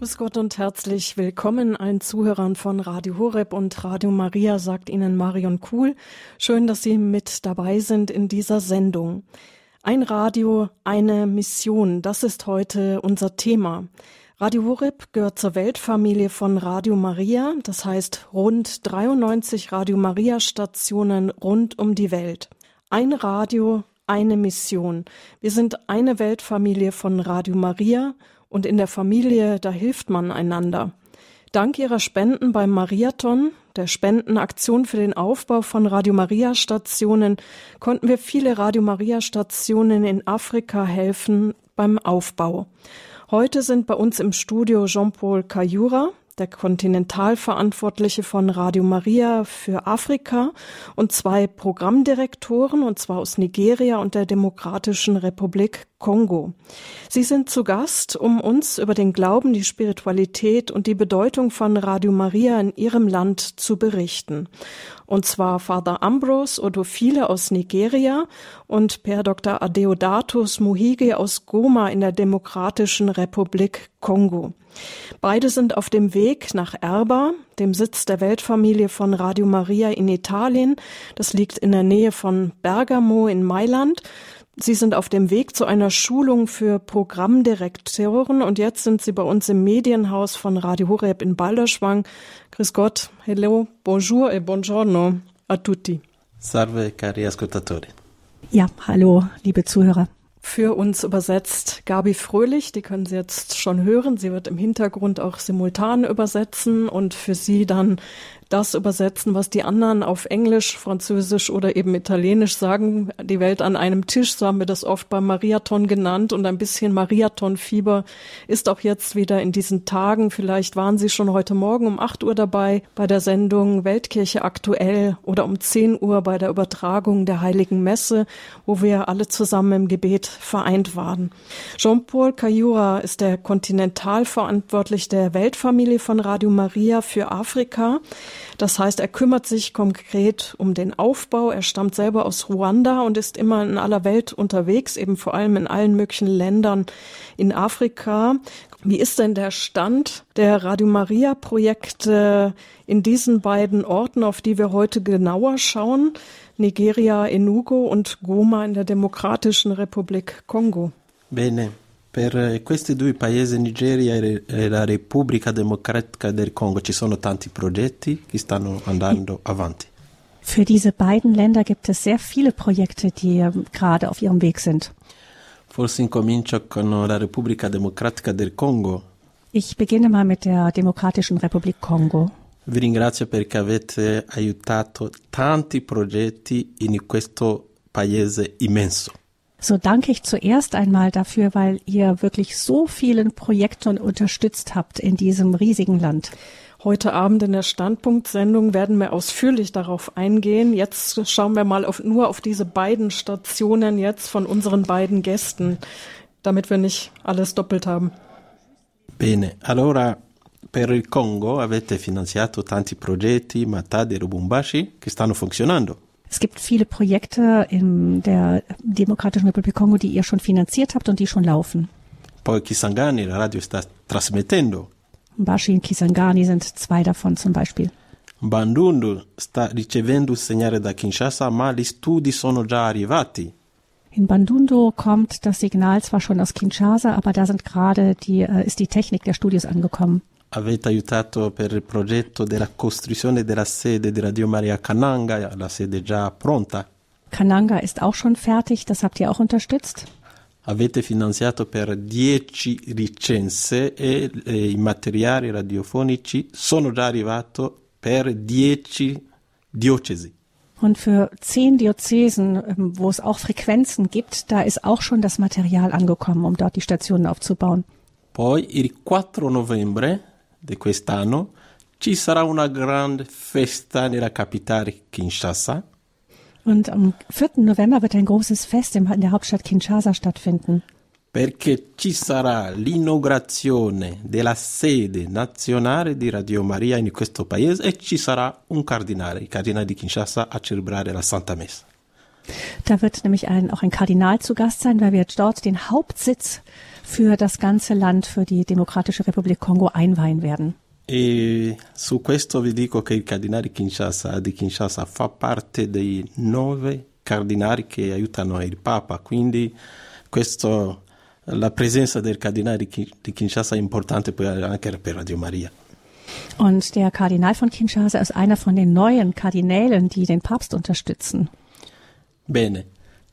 Grüß Gott und herzlich willkommen allen Zuhörern von Radio Horeb und Radio Maria, sagt Ihnen Marion Kuhl. Schön, dass Sie mit dabei sind in dieser Sendung. Ein Radio, eine Mission, das ist heute unser Thema. Radio Horeb gehört zur Weltfamilie von Radio Maria, das heißt rund 93 Radio Maria Stationen rund um die Welt. Ein Radio, eine Mission. Wir sind eine Weltfamilie von Radio Maria und in der Familie, da hilft man einander. Dank ihrer Spenden beim Mariathon, der Spendenaktion für den Aufbau von Radio Maria Stationen, konnten wir viele Radio Maria Stationen in Afrika helfen beim Aufbau. Heute sind bei uns im Studio Jean-Paul Kayura, der Kontinentalverantwortliche von Radio Maria für Afrika und zwei Programmdirektoren, und zwar aus Nigeria und der Demokratischen Republik Kongo. Sie sind zu Gast, um uns über den Glauben, die Spiritualität und die Bedeutung von Radio Maria in ihrem Land zu berichten. Und zwar Father Ambrose Odofile aus Nigeria und Per Dr. Adeodatus Muhige aus Goma in der Demokratischen Republik Kongo. Beide sind auf dem Weg nach Erba, dem Sitz der Weltfamilie von Radio Maria in Italien. Das liegt in der Nähe von Bergamo in Mailand. Sie sind auf dem Weg zu einer Schulung für Programmdirektoren und jetzt sind Sie bei uns im Medienhaus von Radio Horeb in Balderschwang. Grüß Gott, hello, bonjour e buongiorno a tutti. Salve cari ascoltatori. Ja, hallo, liebe Zuhörer. Für uns übersetzt Gabi Fröhlich, die können Sie jetzt schon hören. Sie wird im Hintergrund auch simultan übersetzen und für Sie dann das übersetzen, was die anderen auf Englisch, Französisch oder eben Italienisch sagen. Die Welt an einem Tisch, so haben wir das oft beim Mariathon genannt und ein bisschen Mariathon-Fieber ist auch jetzt wieder in diesen Tagen. Vielleicht waren Sie schon heute Morgen um 8 Uhr dabei bei der Sendung Weltkirche aktuell oder um 10 Uhr bei der Übertragung der Heiligen Messe, wo wir alle zusammen im Gebet vereint waren. Jean-Paul Cayura ist der Kontinentalverantwortlich der Weltfamilie von Radio Maria für Afrika. Das heißt, er kümmert sich konkret um den Aufbau. Er stammt selber aus Ruanda und ist immer in aller Welt unterwegs, eben vor allem in allen möglichen Ländern in Afrika. Wie ist denn der Stand der Radio Maria Projekte in diesen beiden Orten, auf die wir heute genauer schauen? Nigeria, Enugu und Goma in der Demokratischen Republik Kongo. Bene, Per questi due paesi, Nigeria e la Repubblica Democratica del Congo, ci sono tanti progetti che stanno andando avanti. Für diese beiden Länder gibt es sehr viele Projekte, die ähm, gerade auf ihrem Weg sind. Forse incomincio con la Repubblica Democratica del Congo. Ich beginne mal mit der Demokratischen Republik Kongo. Vi ringrazio perché avete aiutato tanti progetti in questo paese immenso. So danke ich zuerst einmal dafür, weil ihr wirklich so vielen Projekten unterstützt habt in diesem riesigen Land. Heute Abend in der Standpunktsendung werden wir ausführlich darauf eingehen. Jetzt schauen wir mal auf, nur auf diese beiden Stationen jetzt von unseren beiden Gästen, damit wir nicht alles doppelt haben. Bene, allora per il Congo avete finanziato tanti progetti, Matadi e Lubumbashi, che stanno funzionando. Es gibt viele Projekte in der Demokratischen Republik Kongo, die ihr schon finanziert habt und die schon laufen. Poi Kisangani, la radio sta trasmettendo. Mbashi und Kisangani sind zwei davon zum Beispiel. Bandundu sta ricevendo segnale da Kinshasa, ma gli studi sono già arrivati. In Bandundu kommt das Signal zwar schon aus Kinshasa, aber da sind gerade die, äh, ist die Technik der Studios angekommen. Avete aiutato per il progetto della costruzione della sede di Radio Maria Kananga, la sede già pronta. Kananga ist auch schon fertig, das habt ihr auch unterstützt. Avete finanziato per 10 licenze e eh, i materiali radiofonici sono già arrivati per 10 diocesi. Und für zehn Diözesen, ähm, wo es auch Frequenzen gibt, da ist auch schon das Material angekommen, um dort die Stationen aufzubauen. Poi il 4 novembre di quest'anno ci sarà una grande festa nella capitale Kinshasa. Und am 4. November wird ein großes Fest in der Hauptstadt Kinshasa stattfinden. Perché ci sarà l'inaugurazione della sede nazionale di Radio Maria in questo paese e ci sarà un cardinale, il cardinale di Kinshasa, a celebrare la Santa Messa. Da wird nämlich ein, auch ein Kardinal zu Gast sein, weil wir dort den Hauptsitz für das ganze Land, für die Demokratische Republik Kongo einweihen werden. E su questo vi dico che il cardinale Kinshasa, di Kinshasa fa parte dei nove cardinali che aiutano il Papa, quindi questo, la presenza del cardinale di Kinshasa è importante poi anche per Radio Maria. Und der Kardinal von Kinshasa ist einer von den neuen Kardinälen, die den Papst unterstützen. Bene,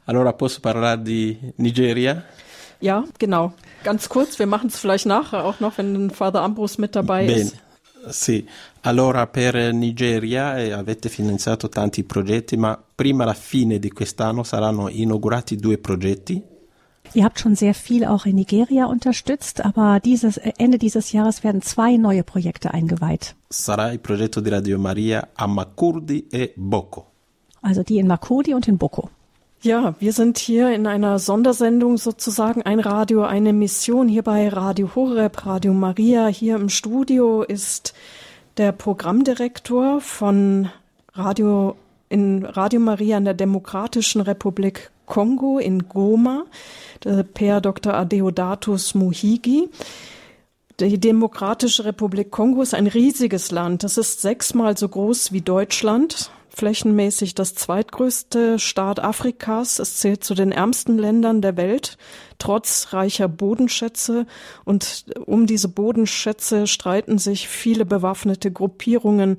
allora posso parlare di Nigeria? Ja, genau. Ganz kurz, wir machen es vielleicht nachher auch noch, wenn Father Ambrose mit dabei Bene. ist. Sì, allora per Nigeria eh, avete finanziato tanti progetti, ma prima la fine di quest'anno saranno inaugurati due progetti. Ihr habt schon sehr viel auch in Nigeria unterstützt, aber dieses, Ende dieses Jahres werden zwei neue Projekte eingeweiht. Sarà il progetto di Radio Maria a Makurdi e Boko. Also die in Makodi und in Boko. Ja, wir sind hier in einer Sondersendung sozusagen ein Radio, eine Mission hier bei Radio Horeb, Radio Maria. Hier im Studio ist der Programmdirektor von Radio in Radio Maria in der Demokratischen Republik Kongo in Goma, der Per Dr. Adeodatus Muhigi. Die Demokratische Republik Kongo ist ein riesiges Land. Das ist sechsmal so groß wie Deutschland flächenmäßig das zweitgrößte Staat Afrikas. Es zählt zu den ärmsten Ländern der Welt, trotz reicher Bodenschätze. Und um diese Bodenschätze streiten sich viele bewaffnete Gruppierungen.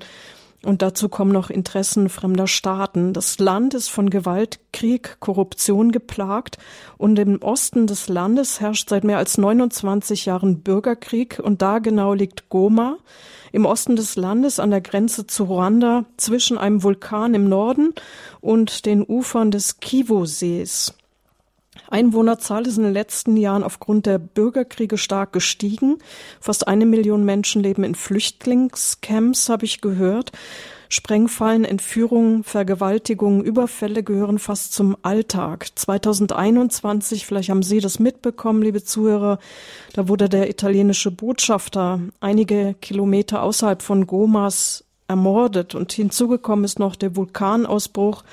Und dazu kommen noch Interessen fremder Staaten. Das Land ist von Gewalt, Krieg, Korruption geplagt und im Osten des Landes herrscht seit mehr als 29 Jahren Bürgerkrieg und da genau liegt Goma im Osten des Landes an der Grenze zu Ruanda zwischen einem Vulkan im Norden und den Ufern des Kivu-Sees. Einwohnerzahl ist in den letzten Jahren aufgrund der Bürgerkriege stark gestiegen. Fast eine Million Menschen leben in Flüchtlingscamps, habe ich gehört. Sprengfallen, Entführungen, Vergewaltigungen, Überfälle gehören fast zum Alltag. 2021, vielleicht haben Sie das mitbekommen, liebe Zuhörer, da wurde der italienische Botschafter einige Kilometer außerhalb von Gomas ermordet. Und hinzugekommen ist noch der Vulkanausbruch,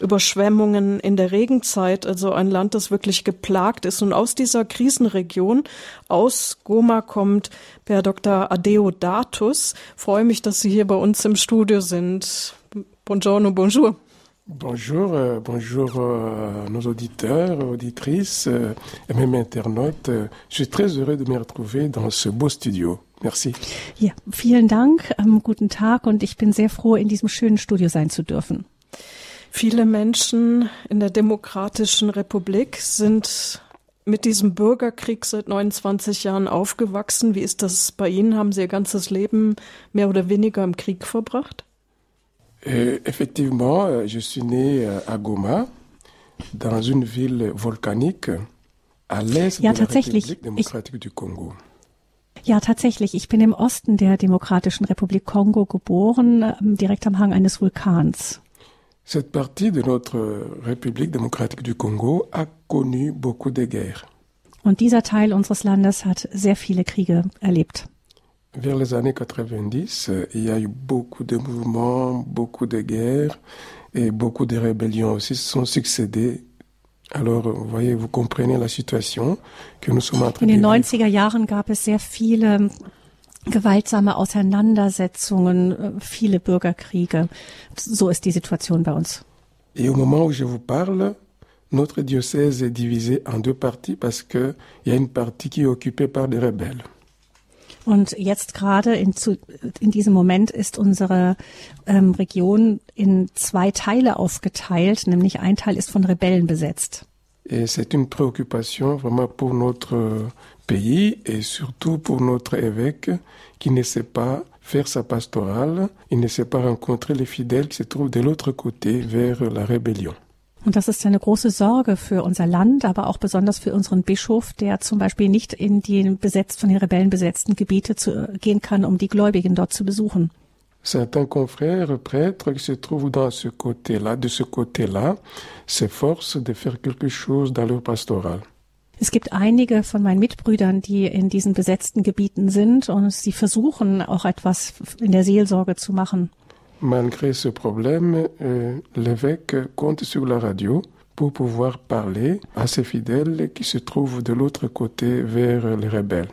Überschwemmungen in der Regenzeit, also ein Land, das wirklich geplagt ist. Und aus dieser Krisenregion, aus Goma kommt Per Dr. Adeodatus. Freue mich, dass Sie hier bei uns im Studio sind. Buongiorno, bonjour. Bonjour, euh, bonjour euh, nos auditeurs, auditrices euh, et même internautes. Je suis très heureux de me retrouver dans ce beau studio. Merci. Ja, vielen Dank, ähm, guten Tag und ich bin sehr froh, in diesem schönen Studio sein zu dürfen. Viele Menschen in der Demokratischen Republik sind mit diesem Bürgerkrieg seit 29 Jahren aufgewachsen. Wie ist das bei Ihnen? Haben Sie Ihr ganzes Leben mehr oder weniger im Krieg verbracht? Euh, effectivement, euh, je suis né euh, à Goma, dans une ville volcanique à l'est Ja, de la. République démocratique du Congo. Ja, tatsächlich. Ich bin im Osten der Demokratischen Republik Kongo geboren, ähm, direkt am Hang eines Vulkans. Cette partie de notre République démocratique du Congo a connu beaucoup de guerres. Und dieser Teil unseres Landes hat sehr viele Kriege erlebt. Vers les années 90, euh, il y a eu beaucoup de mouvements, beaucoup de guerres et beaucoup de rébellions aussi se sont succédés. Alors, vous voyez, vous comprenez la situation que nous sommes en train In den de vivre. 90er Jahren gab es sehr viele gewaltsame Auseinandersetzungen, äh, viele Bürgerkriege. So ist die Situation bei uns. Et au moment où je vous parle, notre diocèse est divisé en deux parties parce que il y a une partie qui est occupée par des rebelles. Und jetzt gerade in, zu, in diesem Moment ist unsere ähm, Region in zwei Teile aufgeteilt, nämlich ein Teil ist von Rebellen besetzt. Et c'est une préoccupation vraiment pour notre pays et surtout pour notre évêque qui ne sait pas faire sa pastorale, il ne sait pas rencontrer les fidèles qui se trouvent de l'autre côté vers la rébellion. Und das ist eine große Sorge für unser Land, aber auch besonders für unseren Bischof, der zum Beispiel nicht in die besetzt von den Rebellen besetzten Gebiete zu, gehen kann, um die Gläubigen dort zu besuchen. Certains confrères prêtres qui se trouvent dans ce côté-là, de ce côté-là, s'efforcent de faire quelque chose dans leur pastoral. Es gibt einige von meinen Mitbrüdern, die in diesen besetzten Gebieten sind und sie versuchen auch etwas in der Seelsorge zu machen. Malgré ce problème, euh, l'évêque compte sur la radio pour pouvoir parler à ces fidèles qui se trouvent de l'autre côté vers les rebelles.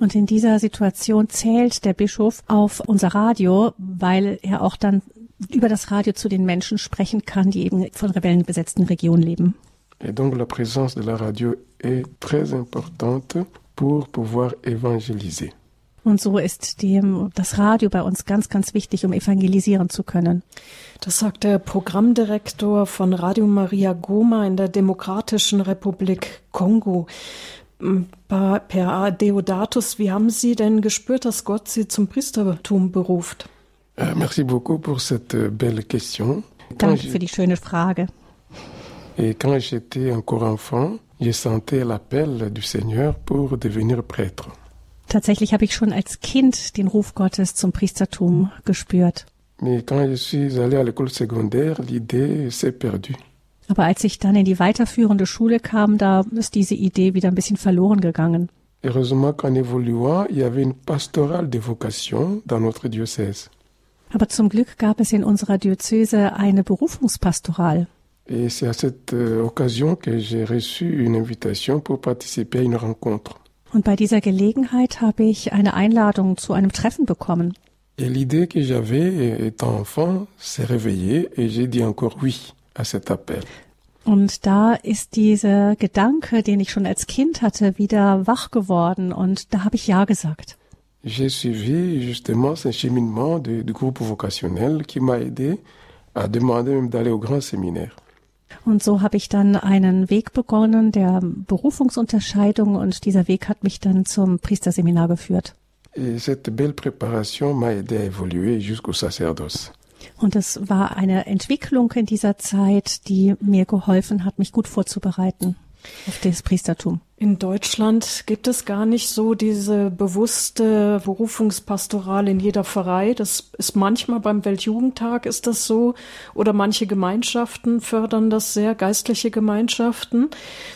Und in dieser Situation zählt der Bischof auf unser Radio, weil er auch dann über das Radio zu den Menschen sprechen kann, die eben von Rebellen besetzten Regionen leben. Et donc la présence de la radio est très importante pour pouvoir évangéliser. Und so ist dem, das Radio bei uns ganz, ganz wichtig, um evangelisieren zu können. Das sagt der Programmdirektor von Radio Maria Goma in der Demokratischen Republik Kongo. Per Deodatus, wie haben Sie denn gespürt, dass Gott Sie zum Priestertum beruft? Euh, merci beaucoup pour cette belle question. Danke für die schöne Frage. Et quand j'étais encore enfant, je sentais l'appel du Seigneur pour devenir prêtre. Tatsächlich habe ich schon als Kind den Ruf Gottes zum Priestertum gespürt. Aber als ich dann in die weiterführende Schule kam, da ist diese Idee wieder ein bisschen verloren gegangen. Heureusement qu'en évoluant, il y avait une pastorale de vocation dans notre diocèse. Aber zum Glück gab es in unserer Diözese eine Berufungspastoral. Et c'est à cette euh, occasion que j'ai reçu une invitation pour participer à une rencontre. Und bei dieser Gelegenheit habe ich eine Einladung zu einem Treffen bekommen. Et l'idée que j'avais étant enfant s'est réveillée et j'ai dit encore oui à cet appel. Und da ist dieser Gedanke, den ich schon als Kind hatte, wieder wach geworden und da habe ich Ja gesagt. J'ai suivi justement ce cheminement du groupe vocationnel qui m'a aidé à demander même d'aller au grand séminaire. Und so habe ich dann einen Weg begonnen der Berufungsunterscheidung und dieser Weg hat mich dann zum Priesterseminar geführt. Et cette belle préparation m'a aidé à évoluer jusqu'au sacerdoce. Und es war eine Entwicklung in dieser Zeit, die mir geholfen hat, mich gut vorzubereiten auf das Priestertum. In Deutschland gibt es gar nicht so diese bewusste Berufungspastoral in jeder Pfarrei. Das ist manchmal beim Weltjugendtag ist das so oder manche Gemeinschaften fördern das sehr, geistliche Gemeinschaften.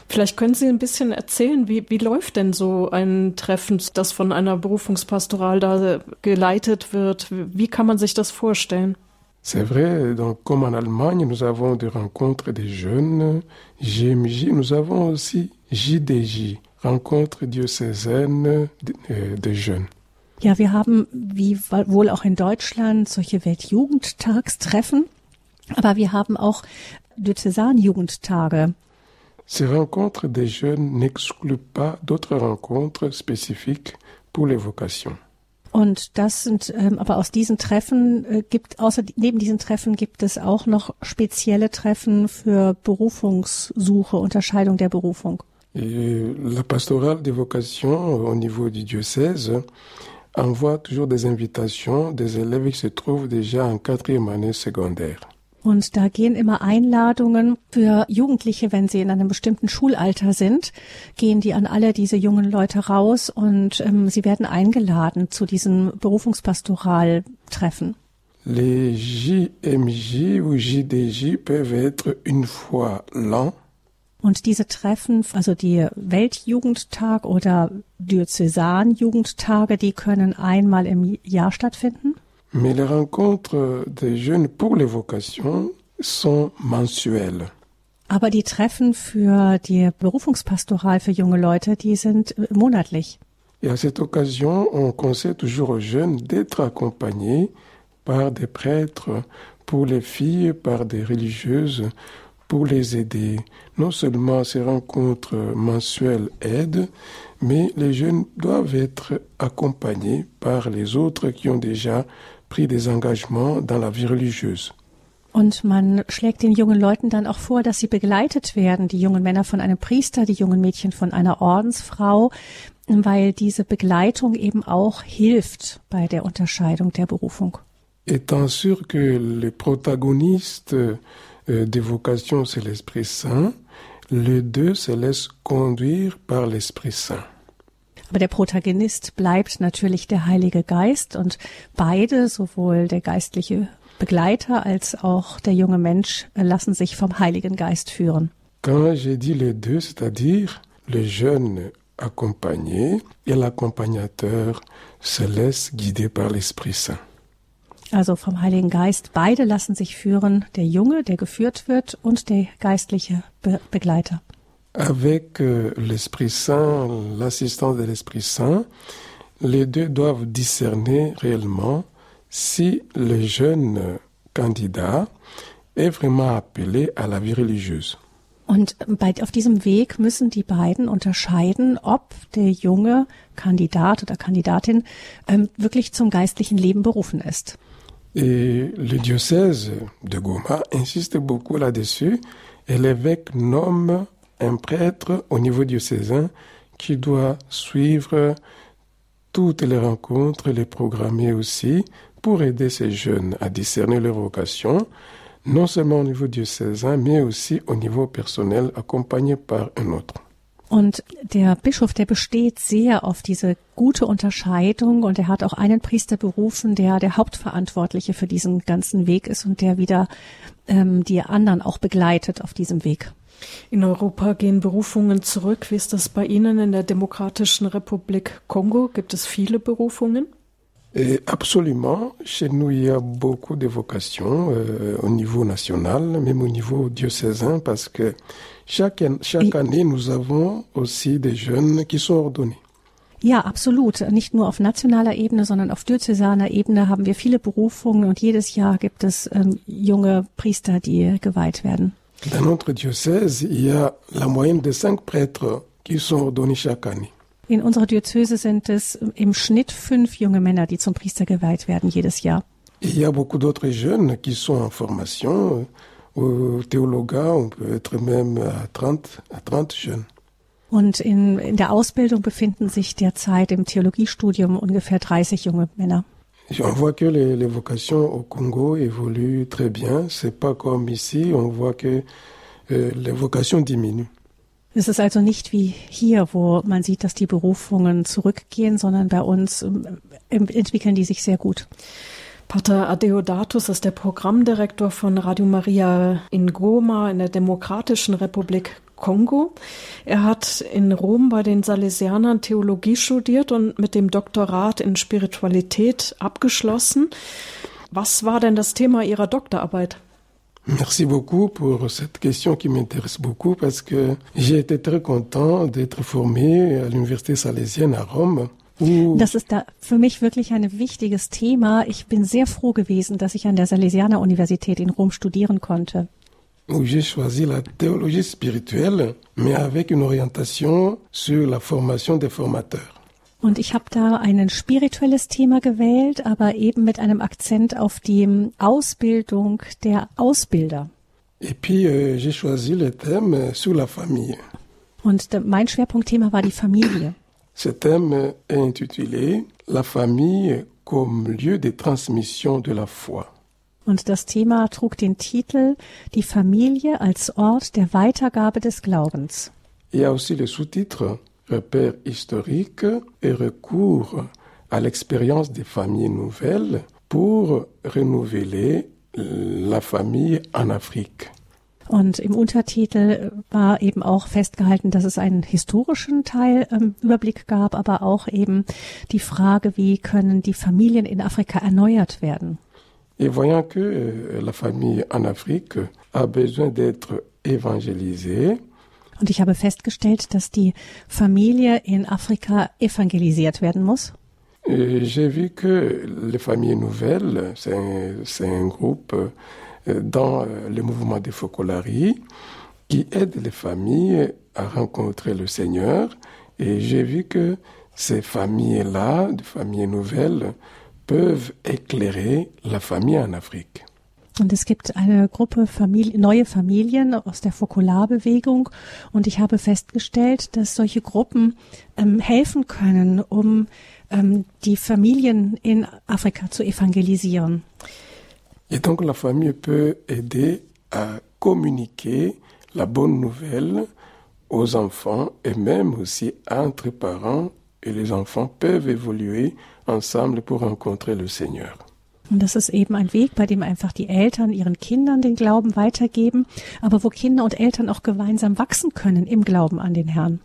Vielleicht können Sie ein bisschen erzählen, wie, wie läuft denn so ein Treffen, das von einer Berufungspastoral da geleitet wird? Wie kann man sich das vorstellen? C'est vrai, donc comme en Allemagne, nous avons des rencontres des jeunes, GMJ, nous avons aussi JDJ, rencontres diocésaines de- euh, des jeunes. Ja, wir haben, wie wohl auch in Deutschland, solche Weltjugendtagstreffen, aber wir haben auch Diözesanjugendtage. Ces rencontres des jeunes n'excluent pas d'autres rencontres spécifiques pour les vocations. Und das sind, ähm, aber aus diesen Treffen äh, gibt, außer neben diesen Treffen gibt es auch noch spezielle Treffen für Berufungssuche, Unterscheidung der Berufung. Et la pastorale des vocations au niveau du diocèse envoie toujours des invitations des élèves qui se trouvent déjà en quatrième année secondaire. Und da gehen immer Einladungen für Jugendliche, wenn sie in einem bestimmten Schulalter sind, gehen die an alle diese jungen Leute raus und ähm, sie werden eingeladen zu diesen Berufungspastoraltreffen. Les JMJ ou JDJ peuvent être une fois l'an Und diese Treffen, also die Weltjugendtag oder Diözesanjugendtage, die können einmal im Jahr stattfinden. Mais les rencontres des jeunes pour les vocations sont mensuelles. Aber die Treffen für die Berufungspastoral für junge Leute, die sind äh, monatlich. Et à cette occasion, on conseille toujours aux jeunes d'être accompagnés par des prêtres, pour les filles, par des religieuses, pour les aider. Non seulement ces rencontres mensuelles aident, mais les jeunes doivent être accompagnés par les autres qui ont déjà pris des engagements dans la vie religieuse. Und man schlägt den jungen Leuten dann auch vor, dass sie begleitet werden, die jungen Männer von einem Priester, die jungen Mädchen von einer Ordensfrau, weil diese Begleitung eben auch hilft bei der Unterscheidung der Berufung. Étant sûr que le protagoniste euh, des vocations, c'est l'Esprit Saint, les deux se laissent conduire par l'Esprit Saint. Aber der Protagonist bleibt natürlich der Heilige Geist und beide, sowohl der geistliche Begleiter als auch der junge Mensch, lassen sich vom Heiligen Geist führen. Quand j'ai dit les deux, c'est-à-dire le jeune accompagné et l'accompagnateur se laisse guider par l'Esprit Saint. Also vom Heiligen Geist. Beide lassen sich führen, der Junge, der geführt wird, und der geistliche Be Begleiter. Avec euh, l'Esprit Saint, l'assistance de l'Esprit Saint, les deux doivent discerner réellement si le jeune candidat est vraiment appelé à la vie religieuse. Und bei, auf diesem Weg müssen die beiden unterscheiden, ob der junge Kandidat oder Kandidatin ähm, wirklich zum geistlichen Leben berufen ist. Et le diocèse de Goma insiste beaucoup là-dessus et l'évêque nomme un prêtre au niveau diocésain qui doit suivre toutes les rencontres, les programmer aussi pour aider ces jeunes à discerner leur vocation, non seulement au niveau diocésain, mais aussi au niveau personnel, accompagné par un autre. Und der Bischof, der besteht sehr auf diese gute Unterscheidung und er hat auch einen Priester berufen, der der Hauptverantwortliche für diesen ganzen Weg ist und der wieder ähm, die anderen auch begleitet auf diesem Weg. In Europa gehen Berufungen zurück. Wie ist das bei Ihnen in der Demokratischen Republik Kongo? Gibt es viele Berufungen? Et absolument, chez nous, il y a beaucoup de vocations euh, au niveau national, même au niveau diocésain, parce que chaque, chaque année, nous avons aussi des jeunes qui sont ordonnés. Ja, absolut. Nicht nur auf nationaler Ebene, sondern auf diözesaner Ebene haben wir viele Berufungen und jedes Jahr gibt es ähm, junge Priester, die geweiht werden. Dans notre diocèse, il y a la moyenne de cinq prêtres qui sont ordonnés chaque année. In unserer Diözese sind es im Schnitt fünf junge Männer, die zum Priester geweiht werden jedes Jahr. Il y a beaucoup d'autres jeunes qui sont en formation. Au théologat, on peut être même à 30, à 30 jeunes. Und in, in der Ausbildung befinden sich derzeit im Theologiestudium ungefähr 30 junge Männer. On voit que les, les vocations au Congo évoluent très bien. C'est pas comme ici, on voit que euh, les vocations diminuent. Es ist also nicht wie hier, wo man sieht, dass die Berufungen zurückgehen, sondern bei uns ähm, entwickeln die sich sehr gut. Pater Adeodatus ist der Programmdirektor von Radio Maria in Goma in der Demokratischen Republik Kongo. Er hat in Rom bei den Salesianern Theologie studiert und mit dem Doktorat in Spiritualität abgeschlossen. Was war denn das Thema Ihrer Doktorarbeit? Merci beaucoup pour cette question qui m'intéresse beaucoup parce que j'ai été très content d'être formé à l'Université salésienne à Rome. Das ist da für mich wirklich ein wichtiges Thema. Ich bin sehr froh gewesen, dass ich an der Salesianer Universität in Rom studieren konnte. Où j'ai choisi la théologie spirituelle, mais avec une orientation sur la formation des formateurs. Und ich habe da ein spirituelles Thema gewählt, aber eben mit einem Akzent auf die Ausbildung der Ausbilder. Et puis euh, j'ai choisi le thème sur la famille. Und mein Schwerpunktthema war die Familie. Ce thème est intitulé La famille comme lieu de transmission de la foi. Und das Thema trug den Titel Die Familie als Ort der Weitergabe des Glaubens. Il y a aussi le sous-titre Repères historiques et recours à l'expérience des familles nouvelles pour renouveler la famille en Afrique. Und im Untertitel war eben auch festgehalten, dass es einen historischen Teil ähm, Überblick gab, aber auch eben die Frage, wie können die Familien in Afrika erneuert werden. Et voyant que euh, la famille en Afrique a besoin d'être évangélisée, und ich habe festgestellt, dass die Familie in Afrika evangelisiert werden muss. J'ai vu que les familles nouvelles, c'est un, un, groupe dans le mouvement des Focolaries qui aide les familles à rencontrer le Seigneur. Et j'ai vu que ces familles-là, des familles nouvelles, peuvent éclairer la famille en Afrique. Und es gibt eine Gruppe Familie, neue Familien aus der Fokularbewegung. Und ich habe festgestellt, dass solche Gruppen ähm, helfen können, um ähm, die Familien in Afrika zu evangelisieren. Et donc la famille peut aider à communiquer la bonne nouvelle aux enfants et même aussi entre parents et les enfants peuvent évoluer ensemble pour rencontrer le Seigneur. Und das ist eben ein Weg, bei dem einfach die Eltern ihren Kindern den Glauben weitergeben, aber wo Kinder und Eltern auch gemeinsam wachsen können im Glauben an den Herrn.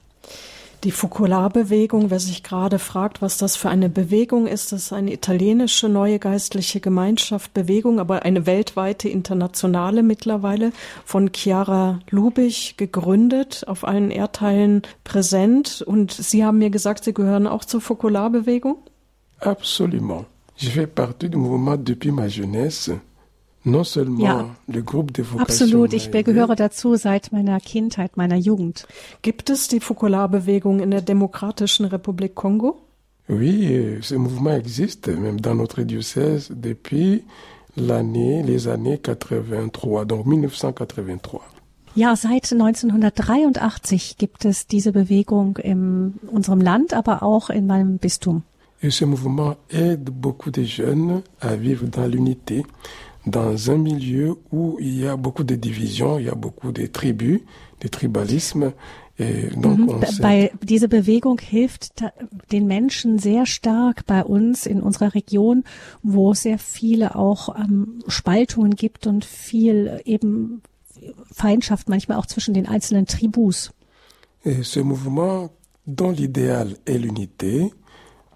Die Fokularbewegung, wer sich gerade fragt, was das für eine Bewegung ist, das ist eine italienische neue geistliche Gemeinschaft, Bewegung, aber eine weltweite internationale mittlerweile von Chiara Lubich gegründet, auf allen Erdteilen präsent. Und Sie haben mir gesagt, Sie gehören auch zur Fokularbewegung? Absolument. Je fais partie du mouvement depuis ma jeunesse. Non seulement Ja. le groupe de. Absolut, ich gehöre dazu seit meiner Kindheit, meiner Jugend. Gibt es die Fokularbewegung in der Demokratischen Republik Kongo? Oui, euh, ce mouvement existe même dans notre diocèse depuis l'année, les années 83, donc 1983. Ja, seit 1983 gibt es diese Bewegung in unserem Land, aber auch in meinem Bistum. Et ce mouvement aide beaucoup de jeunes à vivre dans l'unité, dans un milieu où il y a beaucoup de divisions, il y a beaucoup de tribus, de tribalisme. Sait Bei, diese Bewegung hilft den Menschen sehr stark bei uns in unserer Region, wo sehr viele auch ähm, Spaltungen gibt und viel eben Feindschaft manchmal auch zwischen den einzelnen Tribus. Et ce mouvement, dont l'idéal est l'unité,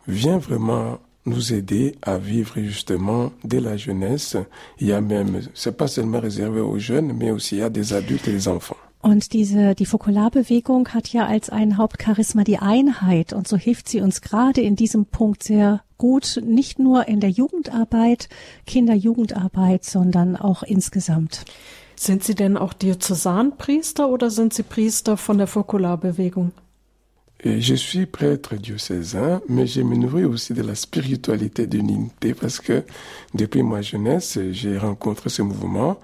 vient vraiment nous aider à vivre justement dès la jeunesse. Il y a même, c'est pas seulement réservé aux jeunes, mais aussi à des adultes et des enfants. Und diese, die Fokularbewegung hat ja als ein Hauptcharisma die Einheit. Und so hilft sie uns gerade in diesem Punkt sehr gut, nicht nur in der Jugendarbeit, Kinder-Jugendarbeit, sondern auch insgesamt. Sind Sie denn auch Diözesanpriester oder sind Sie Priester von der Fokularbewegung? Et je suis prêtre diocésain, mais je me nourris aussi de la spiritualité de l'unité parce que depuis ma jeunesse, j'ai rencontré ce mouvement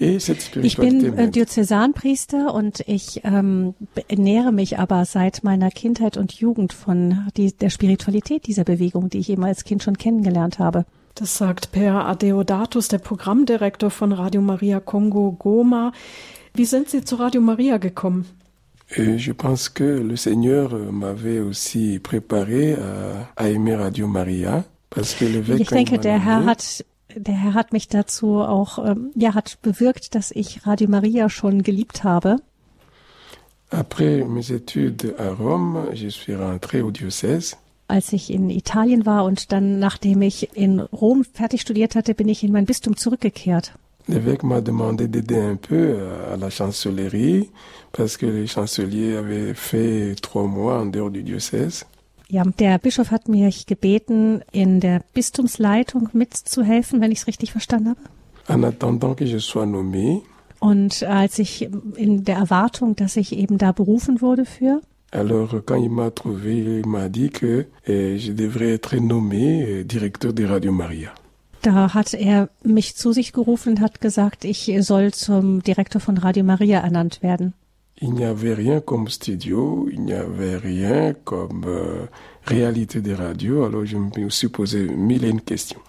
et cette Ich bin äh. Diözesanpriester und ich ähm, ernähre mich aber seit meiner Kindheit und Jugend von die, der Spiritualität dieser Bewegung, die ich eben als Kind schon kennengelernt habe. Das sagt Per Adeodatus, der Programmdirektor von Radio Maria Kongo Goma. Wie sind Sie zu Radio Maria gekommen? Et je pense que le Seigneur euh, m'avait aussi préparé à, à aimer RadioRia parce que l'évêque Ich denke, der Herr hat der Herr hat mich dazu auch ähm, ja hat bewirkt, dass ich Radio Maria schon geliebt habe. après mes études à Rome, je suis rentré au diocèse Als ich in Italien war und dann, nachdem ich in Rom fertig studiert hatte, bin ich in mein Bistum zurückgekehrt. L'évêque m'a demandé d'aider un peu à la chancellerie parce que le chancelier avait fait trois mois en dehors du diocèse. Ja, der Bischof hat mich gebeten, in der Bistumsleitung mitzuhelfen, wenn ich es richtig verstanden habe. En attendant que je sois nommé, Und als ich in der Erwartung, dass ich eben da berufen wurde für, alors quand il m'a trouvé, il m'a dit que eh, je devrais être nommé eh, directeur de Radio Maria. Da hat er mich zu sich gerufen und hat gesagt, ich soll zum Direktor von Radio Maria ernannt werden. Il n'y avait rien comme studio, il n'y avait rien comme euh, réalité des radios, alors je me suis posé mille et une questions.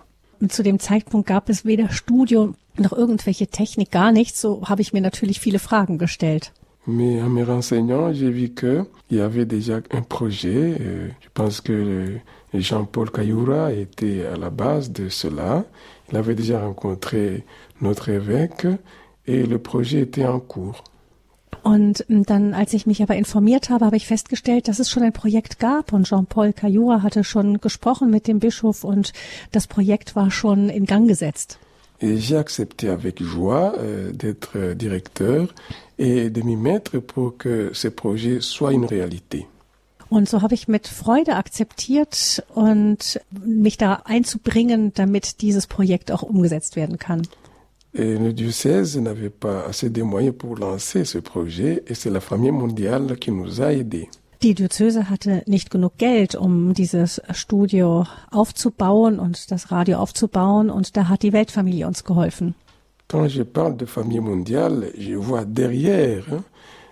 Zu dem Zeitpunkt gab es weder Studio noch irgendwelche Technik, gar nichts. So habe ich mir natürlich viele Fragen gestellt. Mais en me renseignant, j'ai vu que il y avait déjà un projet. euh, je pense que le- Jean-Paul Cayoura était à la base de cela. Il avait déjà rencontré notre évêque et le projet était en cours. Und dann, als ich mich aber informiert habe, habe ich festgestellt, dass es schon ein Projekt gab und Jean-Paul Cayura hatte schon gesprochen mit dem Bischof und das Projekt war schon in Gang gesetzt. Et j'ai accepté avec joie euh, d'être directeur et de m'y mettre pour que ce projet soit une réalité. Und so habe ich mit Freude akzeptiert und mich da einzubringen, damit dieses Projekt auch umgesetzt werden kann. Et le diocèse n'avait pas assez de moyens pour lancer ce projet et c'est la famille mondiale qui nous a aidés. Die Diözese hatte nicht genug Geld, um dieses Studio aufzubauen und das Radio aufzubauen und da hat die Weltfamilie uns geholfen. Quand je parle de famille mondiale, je vois derrière hein,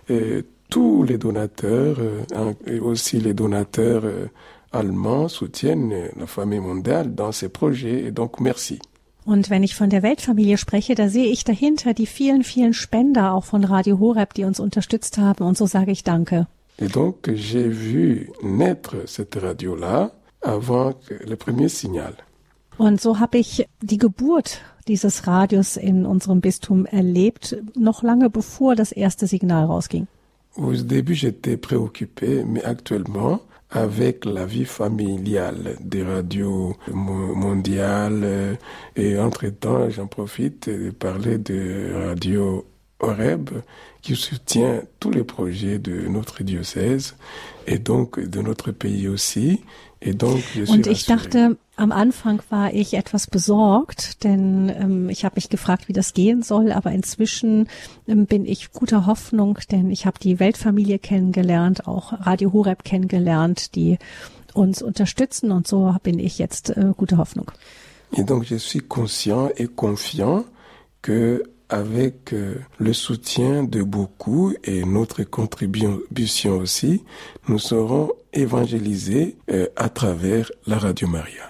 euh, tous les donateurs, euh, et aussi les donateurs euh, allemands soutiennent la famille mondiale dans ces projets et donc merci. Und wenn ich von der Weltfamilie spreche, da sehe ich dahinter die vielen, vielen Spender auch von Radio Horeb, die uns unterstützt haben. Und so sage ich Danke. Et donc j'ai vu naître cette radio-là avant le premier signal. Und so habe ich die Geburt dieses Radios in unserem Bistum erlebt, noch lange bevor das erste Signal rausging. Au début, j'étais préoccupé, mais actuellement, avec la vie familiale des radios mondiales, et entre-temps, j'en profite de parler de Radio Oreb, qui soutient tous les projets de notre diocèse et donc de notre pays aussi. Et donc, je suis Und ich dachte, am Anfang war ich etwas besorgt, denn ähm, ich habe mich gefragt, wie das gehen soll. Aber inzwischen ähm, bin ich guter Hoffnung, denn ich habe die Weltfamilie kennengelernt, auch Radio Horeb kennengelernt, die uns unterstützen. Und so bin ich jetzt äh, guter Hoffnung. Et donc, je suis conscient et confiant que avec euh, le soutien de beaucoup et notre contribution aussi, nous serons évangélisés euh, à travers la Radio Maria.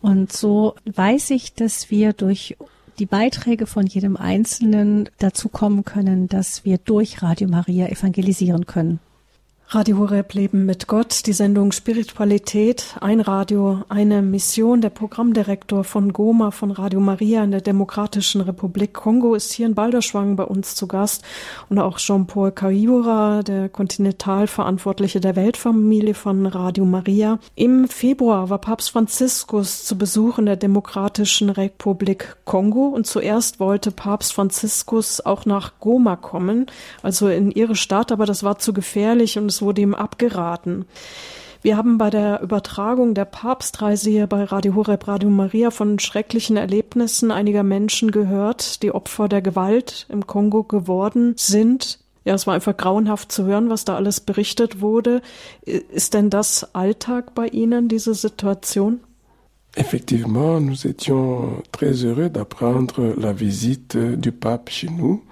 Und so weiß ich, dass wir durch die Beiträge von jedem Einzelnen dazu kommen können, dass wir durch Radio Maria evangelisieren können. Radio Horeb Leben mit Gott, die Sendung Spiritualität, ein Radio, eine Mission. Der Programmdirektor von Goma von Radio Maria in der Demokratischen Republik Kongo ist hier in Balderschwang bei uns zu Gast und auch Jean-Paul Kaiura, der Kontinentalverantwortliche der Weltfamilie von Radio Maria. Im Februar war Papst Franziskus zu Besuch in der Demokratischen Republik Kongo und zuerst wollte Papst Franziskus auch nach Goma kommen, also in ihre Stadt, aber das war zu gefährlich und es wurde ihm abgeraten. Wir haben bei der Übertragung der Papstreise hier bei Radio Horeb, Radio Maria von schrecklichen Erlebnissen einiger Menschen gehört, die Opfer der Gewalt im Kongo geworden sind. Ja, es war einfach grauenhaft zu hören, was da alles berichtet wurde. Ist denn das Alltag bei Ihnen, diese Situation? Effectivement, nous étions très heureux d'apprendre la visite du pape chez nous.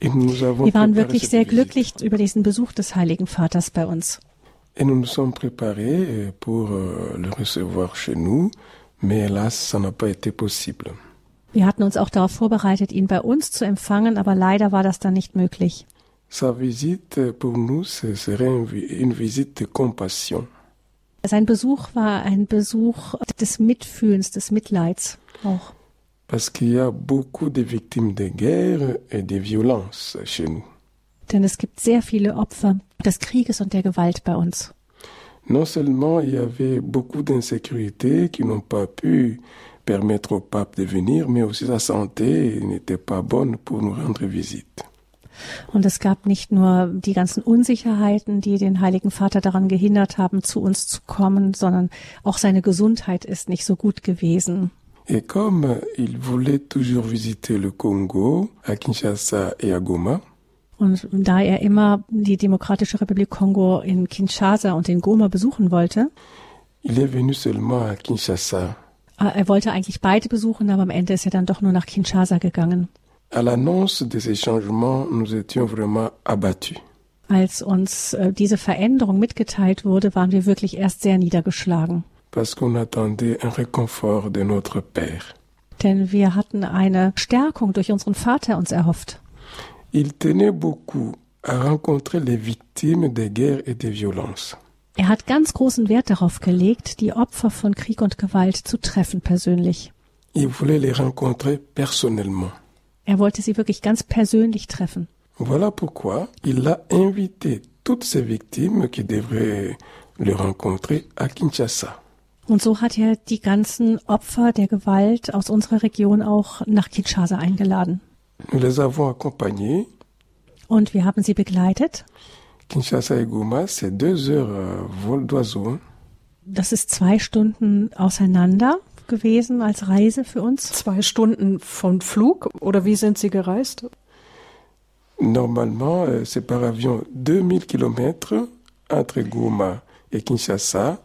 Wir waren wirklich sehr glücklich über diesen Besuch des Heiligen Vaters bei uns. Wir hatten uns auch darauf vorbereitet, ihn bei uns zu empfangen, aber leider war das dann nicht möglich. Sein Besuch war ein Besuch des Mitfühlens, des Mitleids auch. Parce qu'il y a beaucoup de victimes de guerre et de violences chez nous. Denn es gibt sehr viele Opfer des Krieges und der Gewalt bei uns. Non seulement il y avait beaucoup d'insécurité qui n'ont pas pu permettre au pape de venir, mais aussi sa santé n'était pas bonne pour nous rendre visite. Und es gab nicht nur die ganzen Unsicherheiten, die den Heiligen Vater daran gehindert haben, zu uns zu kommen, sondern auch seine Gesundheit ist nicht so gut gewesen. Et comme il voulait toujours visiter le Congo, à Kinshasa et à Goma, und da er immer die Demokratische Republik Kongo in Kinshasa und in Goma besuchen wollte, il est venu seulement à Kinshasa. Ah, er wollte eigentlich beide besuchen, aber am Ende ist er dann doch nur nach Kinshasa gegangen. À l'annonce de ces changements, nous étions vraiment abattus. Als uns äh, diese Veränderung mitgeteilt wurde, waren wir wirklich erst sehr niedergeschlagen. Parce qu'on attendait un réconfort de notre Père. Denn wir hatten eine Stärkung durch unseren Vater uns erhofft. Il tenait beaucoup à rencontrer les victimes des guerres et des violences. Er hat ganz großen Wert darauf gelegt, die Opfer von Krieg und Gewalt zu treffen persönlich. Il voulait les rencontrer personnellement. Er wollte sie wirklich ganz persönlich treffen. Voilà pourquoi il a invité toutes ces victimes qui devraient le rencontrer à Kinshasa. Und so hat er die ganzen Opfer der Gewalt aus unserer Region auch nach Kinshasa eingeladen. Nous les avons accompagnés. Und wir haben sie begleitet. Kinshasa et Goma, c'est deux heures euh, vol d'oiseau. Das ist zwei Stunden auseinander gewesen als Reise für uns. Zwei Stunden von Flug oder wie sind Sie gereist? Normalement, euh, c'est par avion 2000 Kilometer entre Goma et Kinshasa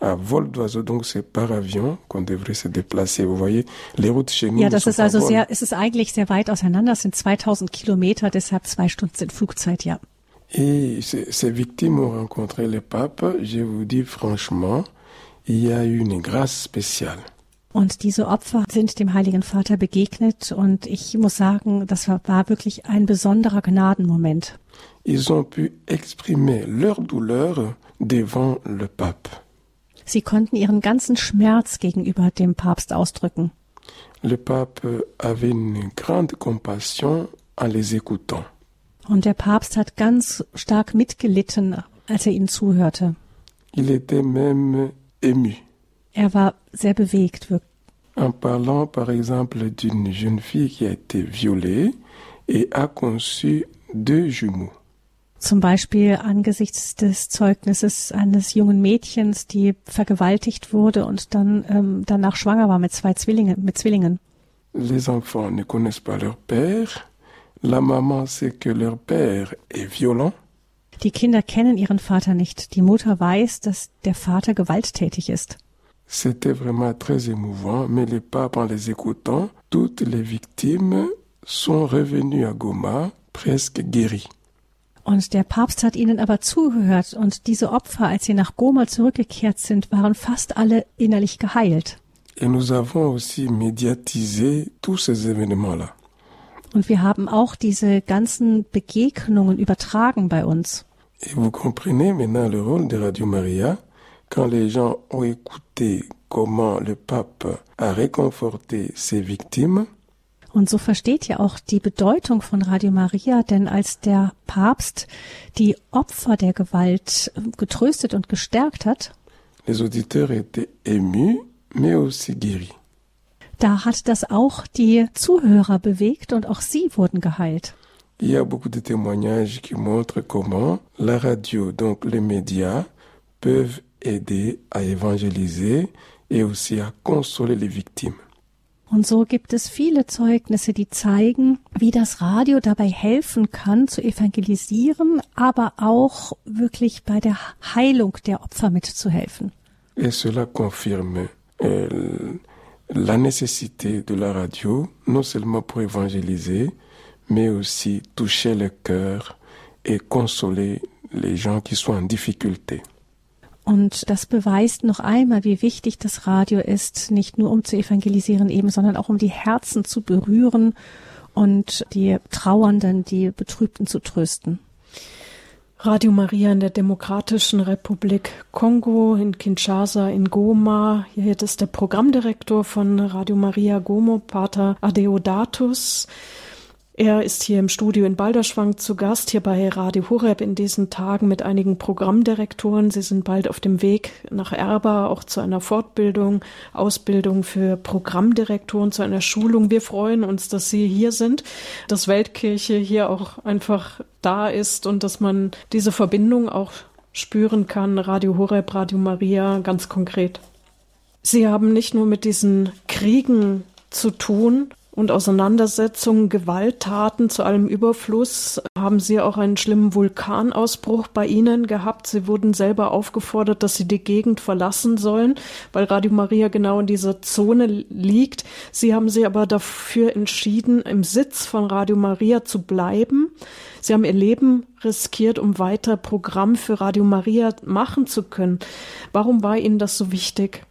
à vol d'oiseau, donc c'est par avion qu'on devrait se déplacer. Vous voyez, les routes chez nous. Ja, das ist also sehr, es ist eigentlich sehr weit auseinander, es sind 2000 Kilometer, deshalb zwei Stunden sind Flugzeit, ja. Et ces victimes ont rencontré le pape, je vous dis franchement, il y a une grâce spéciale. Und diese Opfer sind dem Heiligen Vater begegnet und ich muss sagen, das war, war wirklich ein besonderer Gnadenmoment. Ils ont pu exprimer leur douleur devant le pape. Sie konnten ihren ganzen Schmerz gegenüber dem Papst ausdrücken. Le pape avait une grande compassion en les écoutant. Und der Papst hat ganz stark mitgelitten, als er ihnen zuhörte. Il était même ému. Er war sehr bewegt. En parlant par exemple d'une jeune fille qui a été violée et a conçu deux jumeaux. Zum Beispiel angesichts des Zeugnisses eines jungen Mädchens, die vergewaltigt wurde und dann ähm, danach schwanger war mit zwei Zwillingen, mit Zwillingen. Les enfants ne connaissent pas leur père. La maman sait que leur père est violent. Die Kinder kennen ihren Vater nicht. Die Mutter weiß, dass der Vater gewalttätig ist. C'était vraiment très émouvant, mais le pape, en les écoutant, toutes les victimes sont revenues à Goma presque guéries. Und der Papst hat ihnen aber zugehört und diese Opfer, als sie nach Goma zurückgekehrt sind, waren fast alle innerlich geheilt. Et nous avons aussi médiatisé tous ces événements-là. Und wir haben auch diese ganzen Begegnungen übertragen bei uns. Et vous comprenez maintenant le rôle de Radio Maria quand les gens ont écouté comment le pape a réconforté ses victimes. Und so versteht ihr auch die Bedeutung von Radio Maria, denn als der Papst die Opfer der Gewalt äh, getröstet und gestärkt hat, Les auditeurs étaient émus, mais aussi guéris. da hat das auch die Zuhörer bewegt und auch sie wurden geheilt. Il y a beaucoup de témoignages qui montrent comment la radio, donc les médias, peuvent aider à évangéliser et aussi à consoler les victimes. Und so gibt es viele Zeugnisse, die zeigen, wie das Radio dabei helfen kann, zu evangelisieren, aber auch wirklich bei der Heilung der Opfer mitzuhelfen. Et cela confirme euh, la nécessité de la radio, non seulement pour évangéliser, mais aussi toucher le cœur et consoler les gens qui sont en difficulté. Und das beweist noch einmal, wie wichtig das Radio ist, nicht nur um zu evangelisieren eben, sondern auch um die Herzen zu berühren und die Trauernden, die Betrübten zu trösten. Radio Maria in der Demokratischen Republik Kongo, in Kinshasa, in Goma. Hier ist der Programmdirektor von Radio Maria Gomo, Pater Adeodatus. Er ist hier im Studio in Balderschwang zu Gast, hier bei Radio Horeb in diesen Tagen mit einigen Programmdirektoren. Sie sind bald auf dem Weg nach Erba, auch zu einer Fortbildung, Ausbildung für Programmdirektoren, zu einer Schulung. Wir freuen uns, dass Sie hier sind, dass Weltkirche hier auch einfach da ist und dass man diese Verbindung auch spüren kann. Radio Horeb, Radio Maria, ganz konkret. Sie haben nicht nur mit diesen Kriegen zu tun, und Auseinandersetzungen, Gewalttaten zu allem Überfluss haben Sie auch einen schlimmen Vulkanausbruch bei Ihnen gehabt. Sie wurden selber aufgefordert, dass Sie die Gegend verlassen sollen, weil Radio Maria genau in dieser Zone liegt. Sie haben sich aber dafür entschieden, im Sitz von Radio Maria zu bleiben. Sie haben Ihr Leben riskiert, um weiter Programm für Radio Maria machen zu können. Warum war Ihnen das so wichtig?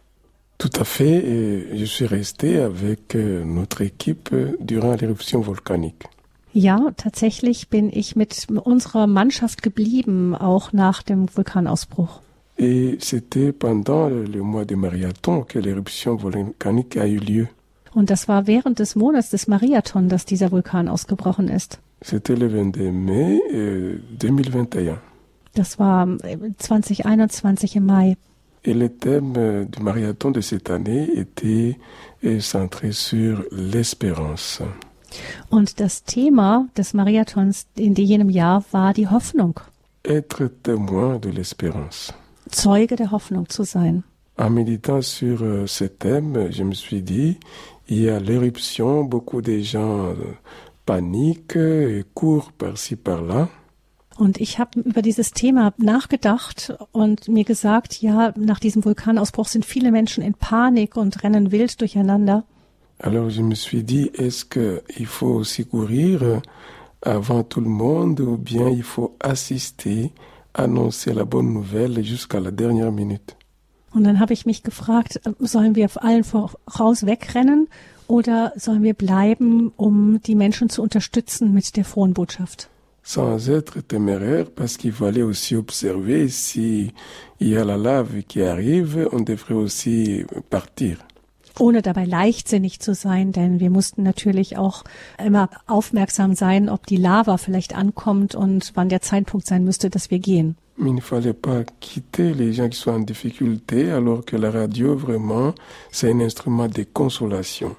Tout à fait, et je suis resté avec euh, notre équipe durant l'éruption volcanique. Ja, tatsächlich bin ich mit unserer Mannschaft geblieben, auch nach dem Vulkanausbruch. Et c'était pendant le mois de Marathon que l'éruption volcanique a eu lieu. Und das war während des Monats des Mariathon, dass dieser Vulkan ausgebrochen ist. C'était le 22 mai euh, 2021. Das war 2021 im Mai. Et le thème du marathon de cette année était centré sur l'espérance. Und das Thema des Marathons in jenem Jahr war die Hoffnung. Être témoin de l'espérance. Zeuge der Hoffnung zu sein. En méditant sur ce thème, je me suis dit, il y a l'éruption, beaucoup de gens paniquent et courent par-ci par-là. Und ich habe über dieses Thema nachgedacht und mir gesagt, ja, nach diesem Vulkanausbruch sind viele Menschen in Panik und rennen wild durcheinander. Alors je me suis dit, est-ce qu'il faut aussi courir avant tout le monde ou bien il faut assister, annoncer la bonne nouvelle jusqu'à la dernière minute? Und dann habe ich mich gefragt, sollen wir auf allen voraus wegrennen oder sollen wir bleiben, um die Menschen zu unterstützen mit der frohen Botschaft? Sans être téméraire parce qu'il fallait aussi observer si il y a la lave qui arrive, on devrait aussi partir. ohne dabei leichtsinnig zu sein, denn wir mussten natürlich auch immer aufmerksam sein, ob die Lava vielleicht ankommt und wann der Zeitpunkt sein müsste, dass wir gehen. Mais il ne fallait pas quitter les gens qui sont en difficulté, alors que la radio, vraiment, c'est un instrument de consolation.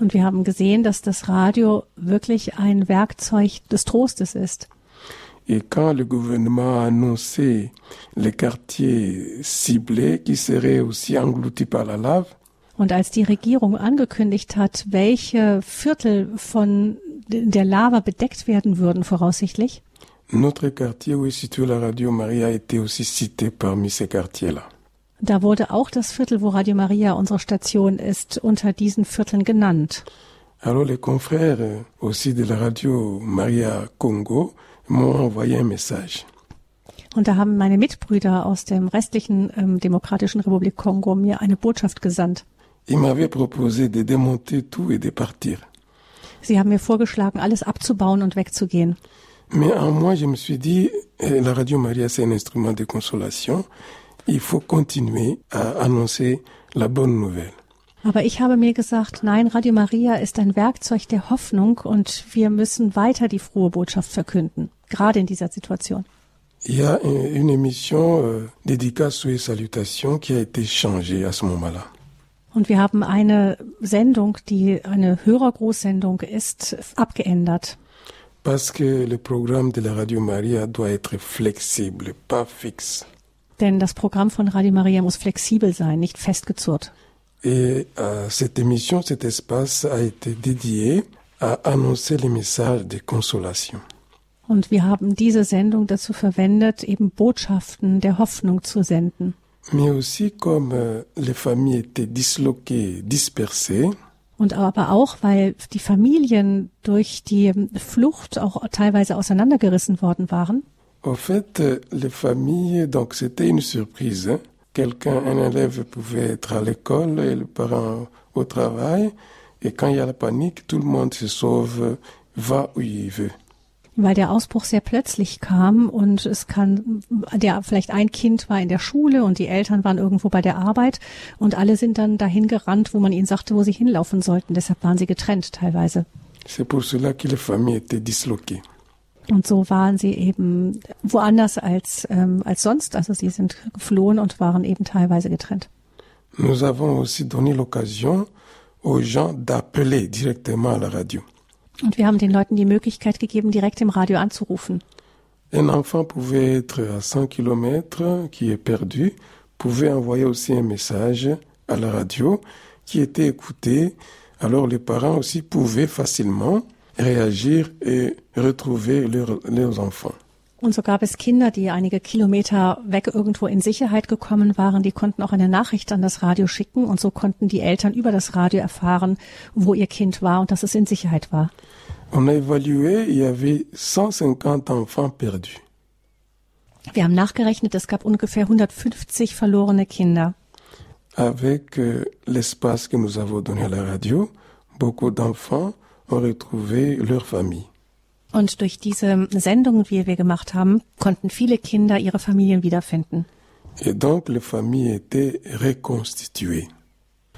Und wir haben gesehen, dass das Radio wirklich ein Werkzeug des Trostes ist. Et quand le gouvernement a annoncé les quartiers ciblés qui seraient aussi engloutis par la lave, Und als die Regierung angekündigt hat, welche Viertel von der Lava bedeckt werden würden, voraussichtlich, notre quartier où est située la radio Maria été aussi cité parmi ces quartiers-là. Da wurde auch das Viertel, wo Radio Maria unsere Station ist, unter diesen Vierteln genannt. Alors les confrères aussi de la radio Maria Congo m'ont envoyé un message. Und da haben meine Mitbrüder aus dem restlichen ähm, Demokratischen Republik Kongo mir eine Botschaft gesandt. Ils m'avaient proposé de démonter tout et de partir. Sie haben mir vorgeschlagen, alles abzubauen und wegzugehen. Mais en moi, je me suis dit, eh, la radio Maria, c'est un instrument de consolation. Il faut continuer à annoncer la bonne nouvelle. Aber ich habe mir gesagt, nein, Radio Maria ist ein Werkzeug der Hoffnung und wir müssen weiter die frohe Botschaft verkünden, gerade in dieser Situation. Il y a un- une émission euh, dédicace et salutations qui a été changée à ce moment-là. Und wir haben eine Sendung, die eine Hörergroßsendung ist, abgeändert. Parce que le programme de la radio Maria doit être flexible, pas fixe. Denn das Programm von Radio Maria muss flexibel sein, nicht festgezurrt. Et euh, cette émission, cet espace a été dédié à annoncer les messages de consolation. Und wir haben diese Sendung dazu verwendet, eben Botschaften der Hoffnung zu senden. Mais aussi comme euh, les familles étaient disloquées, dispersées, Und aber auch, weil die Familien durch die Flucht auch teilweise auseinandergerissen worden waren. Au fait, euh, les familles, donc c'était une surprise. hein. Quelqu'un, un élève pouvait être à l'école et le parent au travail. Et quand il y a la panique, tout le monde se sauve, va où il veut. weil der Ausbruch sehr plötzlich kam und es kann, der vielleicht ein Kind war in der Schule und die Eltern waren irgendwo bei der Arbeit und alle sind dann dahin gerannt, wo man ihnen sagte, wo sie hinlaufen sollten. Deshalb waren sie getrennt teilweise. C'est pour cela que les familles étaient disloquées. Und so waren sie eben woanders als, ähm, als sonst. Also sie sind geflohen und waren eben teilweise getrennt. Nous avons aussi donné l'occasion aux gens d'appeler directement à la radio. Und wir haben den Leuten die Möglichkeit gegeben, direkt im Radio anzurufen. Un enfant pouvait être à 100 km, qui est perdu, pouvait envoyer aussi un message à la radio qui était écouté. Alors les parents aussi pouvaient facilement réagir et retrouver leur- leurs enfants. Und so gab es Kinder, die einige Kilometer weg irgendwo in Sicherheit gekommen waren, die konnten auch eine Nachricht an das Radio schicken und so konnten die Eltern über das Radio erfahren, wo ihr Kind war und dass es in Sicherheit war. On a évalué, il y avait 150 enfants perdus. Wir haben nachgerechnet, es gab ungefähr 150 verlorene Kinder. Avec euh, l'espace que nous avons donné à la radio, beaucoup d'enfants ont retrouvé leur famille. Und durch diese Sendungen, die wir gemacht haben, konnten viele Kinder ihre Familien wiederfinden. Et donc les familles étaient reconstituées.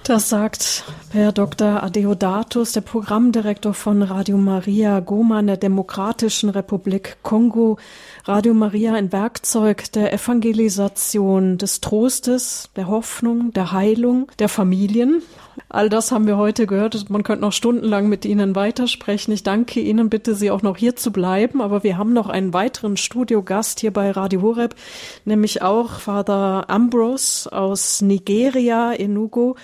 Das sagt Herr Dr. Adeodatus, der Programmdirektor von Radio Maria Goma in der Demokratischen Republik Kongo. Radio Maria ein Werkzeug der Evangelisation, des Trostes, der Hoffnung, der Heilung, der Familien. All das haben wir heute gehört. Man könnte noch stundenlang mit Ihnen weitersprechen. Ich danke Ihnen, bitte Sie auch noch hier zu bleiben. Aber wir haben noch einen weiteren Studiogast hier bei Radio Horeb, nämlich auch Vater Ambrose aus Nigeria, Enugu.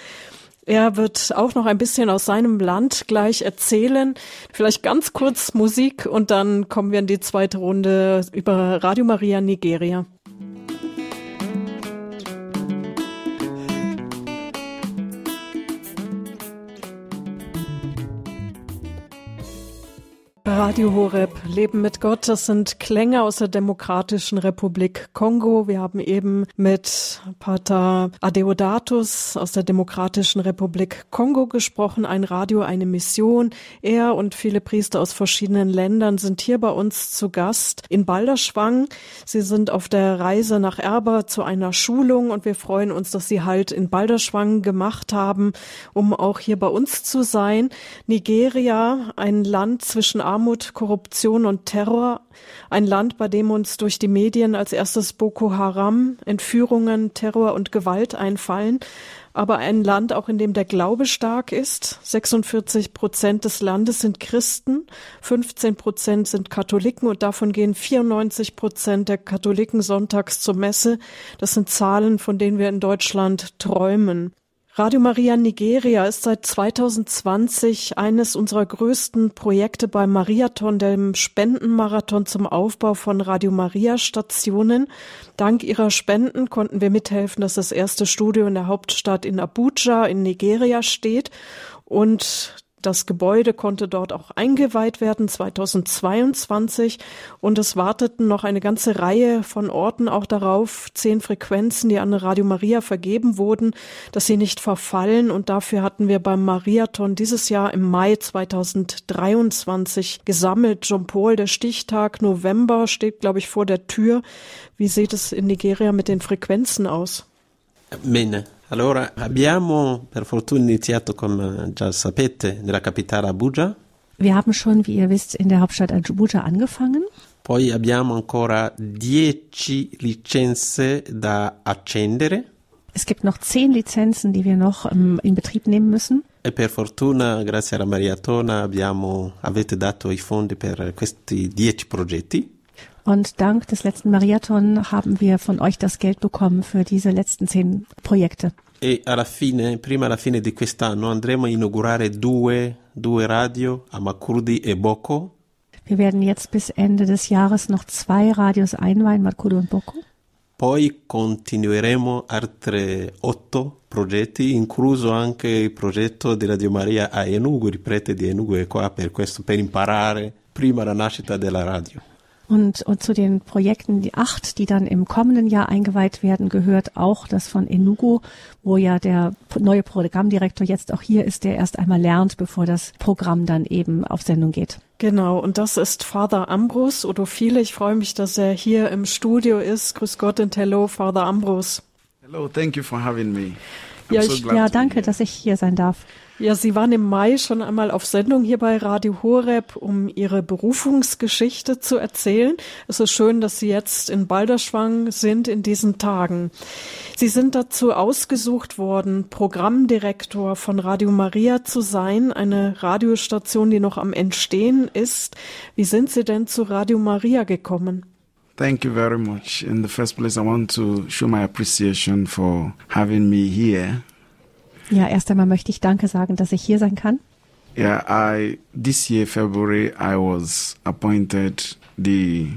Er wird auch noch ein bisschen aus seinem Land gleich erzählen. Vielleicht ganz kurz Musik und dann kommen wir in die zweite Runde über Radio Maria Nigeria. Radio Horeb, Leben mit Gott, das sind Klänge aus der Demokratischen Republik Kongo. Wir haben eben mit Pater Adeodatus aus der Demokratischen Republik Kongo gesprochen. Ein Radio, eine Mission. Er und viele Priester aus verschiedenen Ländern sind hier bei uns zu Gast in Balderschwang. Sie sind auf der Reise nach Erba zu einer Schulung und wir freuen uns, dass Sie halt in Balderschwang gemacht haben, um auch hier bei uns zu sein. Nigeria, ein Land zwischen Arm Armut, Korruption und Terror. Ein Land, bei dem uns durch die Medien als erstes Boko Haram, Entführungen, Terror und Gewalt einfallen. Aber ein Land, auch in dem der Glaube stark ist. 46 Prozent des Landes sind Christen, 15 Prozent sind Katholiken und davon gehen 94 Prozent der Katholiken sonntags zur Messe. Das sind Zahlen, von denen wir in Deutschland träumen. Radio Maria Nigeria ist seit 2020 eines unserer größten Projekte beim Mariathon, dem Spendenmarathon zum Aufbau von Radio Maria Stationen. Dank ihrer Spenden konnten wir mithelfen, dass das erste Studio in der Hauptstadt in Abuja in Nigeria steht. Und das Gebäude konnte dort auch eingeweiht werden 2022 und es warteten noch eine ganze Reihe von Orten auch darauf, zehn Frequenzen, die an Radio Maria vergeben wurden, dass sie nicht verfallen und dafür hatten wir beim Mariathon dieses Jahr im Mai 2023 gesammelt. John Paul, der Stichtag November steht, glaube ich, vor der Tür. Wie sieht es in Nigeria mit den Frequenzen aus? Bene. Allora, abbiamo per fortuna iniziato, come già sapete, nella capitale Abuja. Wir haben schon, wie ihr wisst, in der Hauptstadt Abuja angefangen. Poi abbiamo ancora 10 licenze da accendere. Es gibt noch zehn Lizenzen, die wir noch um, in Betrieb nehmen müssen. E per fortuna, grazie alla Mariatona, abbiamo, avete dato i fondi per questi 10 progetti. Und dank des letzten Mariathon haben wir von euch das Geld bekommen für diese letzten zehn Projekte. E alla fine, prima alla fine di quest'anno, andremo a inaugurare due, due radio a Makurdi e Boko. Wir werden jetzt bis Ende des Jahres noch zwei Radios einweihen, Makurdi und Boko. Poi continueremo altre otto progetti, incluso anche il progetto di Radio Maria a Enugu, il prete di Enugu è qua per questo, per imparare prima la nascita della radio. Und, und zu den Projekten, die acht, die dann im kommenden Jahr eingeweiht werden, gehört auch das von Enugu, wo ja der neue Programmdirektor jetzt auch hier ist, der erst einmal lernt, bevor das Programm dann eben auf Sendung geht. Genau, und das ist Father Ambrose Odophile. Ich freue mich, dass er hier im Studio ist. Grüß Gott und hello, Father Ambrose. Hello, thank you for having me. I'm ja, so ich, ja danke, dass ich hier sein darf. Ja, Sie waren im Mai schon einmal auf Sendung hier bei Radio Horeb, um Ihre Berufungsgeschichte zu erzählen. Es ist schön, dass Sie jetzt in Balderschwang sind in diesen Tagen. Sie sind dazu ausgesucht worden, Programmdirektor von Radio Maria zu sein, eine Radiostation, die noch am Entstehen ist. Wie sind Sie denn zu Radio Maria gekommen? Thank you very much. In the first place, I want to show my appreciation for having me here ja, erst einmal möchte ich Danke sagen, dass ich hier sein kann. Yeah, I this year February I was appointed the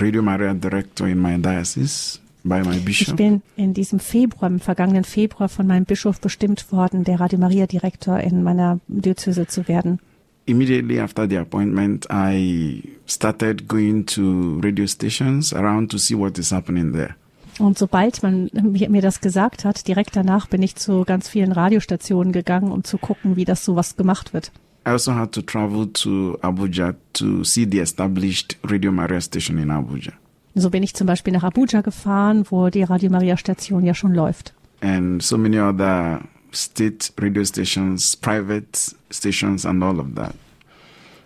Radio Maria Director in my diocese by my bishop. Ich bin in diesem Februar, im vergangenen Februar von meinem Bischof bestimmt worden, der Radio Maria Direktor in meiner Diözese zu werden. Immediately after the appointment, I started going to radio stations around to see what is happening there. Und sobald man mir das gesagt hat, direkt danach bin ich zu ganz vielen Radiostationen gegangen, um zu gucken, wie das sowas gemacht wird. I also had to travel to Abuja to see the established Radio Maria station in Abuja. So bin ich zum Beispiel nach Abuja gefahren, wo die Radio Maria Station ja schon läuft. And so many other state radio stations, private stations and all of that.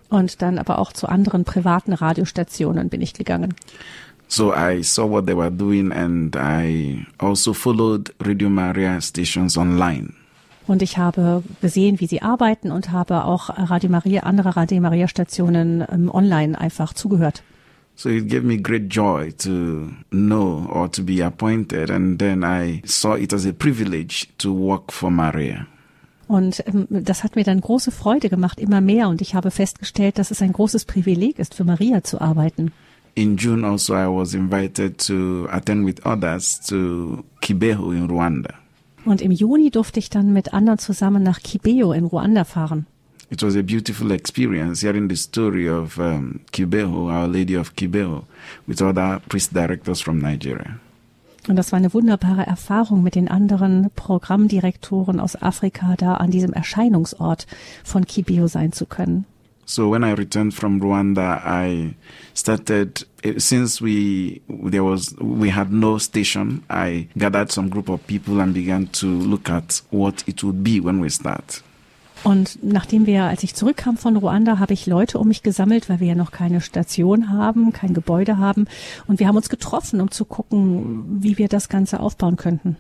Und dann aber auch zu anderen privaten Radiostationen bin ich gegangen. So I saw what they were doing and I also followed Radio Maria stations online. Und ich habe gesehen, wie sie arbeiten und habe auch Radio Maria, andere Radio Maria Stationen ähm, online einfach zugehört. So it gave me great joy to know or to be appointed and then I saw it as a privilege to work for Maria. Und ähm, das hat mir dann große Freude gemacht, immer mehr. Und ich habe festgestellt, dass es ein großes Privileg ist, für Maria zu arbeiten in June also I was invited to attend with others to Kibeho in Rwanda. Und im Juni durfte ich dann mit anderen zusammen nach Kibeho in Ruanda fahren. It was a beautiful experience hearing the story of um, Kibeho, Our Lady of Kibeho, with other priest directors from Nigeria. Und das war eine wunderbare Erfahrung mit den anderen Programmdirektoren aus Afrika, da an diesem Erscheinungsort von Kibeo sein zu können. So when I returned from Rwanda, I started eh, since we there was we had no station. I gathered some group of people and began to look at what it would be when we start. Und nachdem wir, als ich zurückkam von Ruanda, habe ich Leute um mich gesammelt, weil wir ja noch keine Station haben, kein Gebäude haben. Und wir haben uns getroffen, um zu gucken, wie wir das Ganze aufbauen könnten.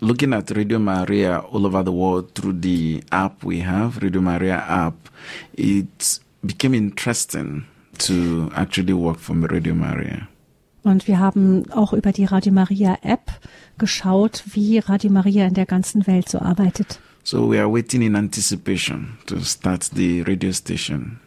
Looking at Radio Maria all over the world through the app we have, Radio Maria app, it became interesting to actually work for Radio Maria. Und wir haben auch über die Radio Maria App geschaut, wie Radio Maria in der ganzen Welt so arbeitet. So we are waiting in anticipation to start the radio station.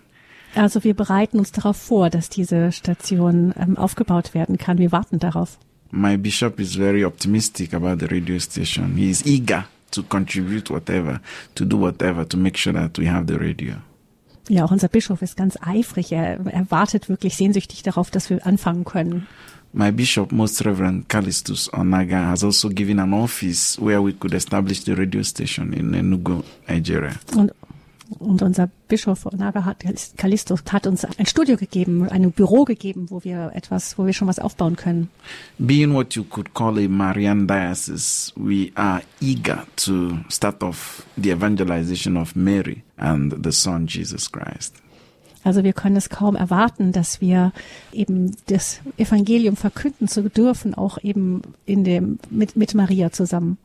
Also wir bereiten uns darauf vor, dass diese Station ähm, aufgebaut werden kann. Wir warten darauf. My bishop is very optimistic about the radio station. He is eager to contribute whatever, to do whatever, to make sure that we have the radio. Ja, auch unser Bischof ist ganz eifrig. Er, er wartet wirklich sehnsüchtig darauf, dass wir anfangen können. My bishop, Most Reverend Callistus Onaga, has also given an office where we could establish the radio station in Enugu, Nigeria. Und, und unser Bischof Onaga hat, Callistus hat uns ein Studio gegeben, ein Büro gegeben, wo wir etwas, wo wir schon was aufbauen können. Being what you could call a Marian diocese, we are eager to start off the evangelization of Mary and the Son Jesus Christ. Also wir können es kaum erwarten, dass wir eben das Evangelium verkünden zu dürfen, auch eben in dem, mit, mit Maria zusammen.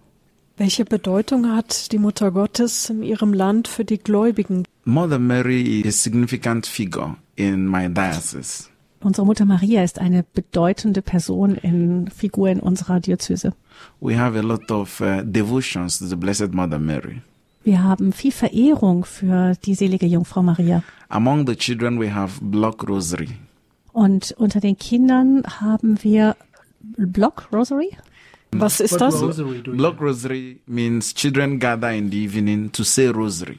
Welche Bedeutung hat die Mutter Gottes in ihrem Land für die Gläubigen? Mother Mary is a significant figure in my diocese. Unsere Mutter Maria ist eine bedeutende Person in Figur in unserer Diözese. We have a lot of uh, devotions to the Blessed Mother Mary. Wir haben viel Verehrung für die selige Jungfrau Maria. Among the children we have Block Rosary. Und unter den Kindern haben wir Block Rosary. Was ist das? Block Rosary means children gather in the evening to say Rosary.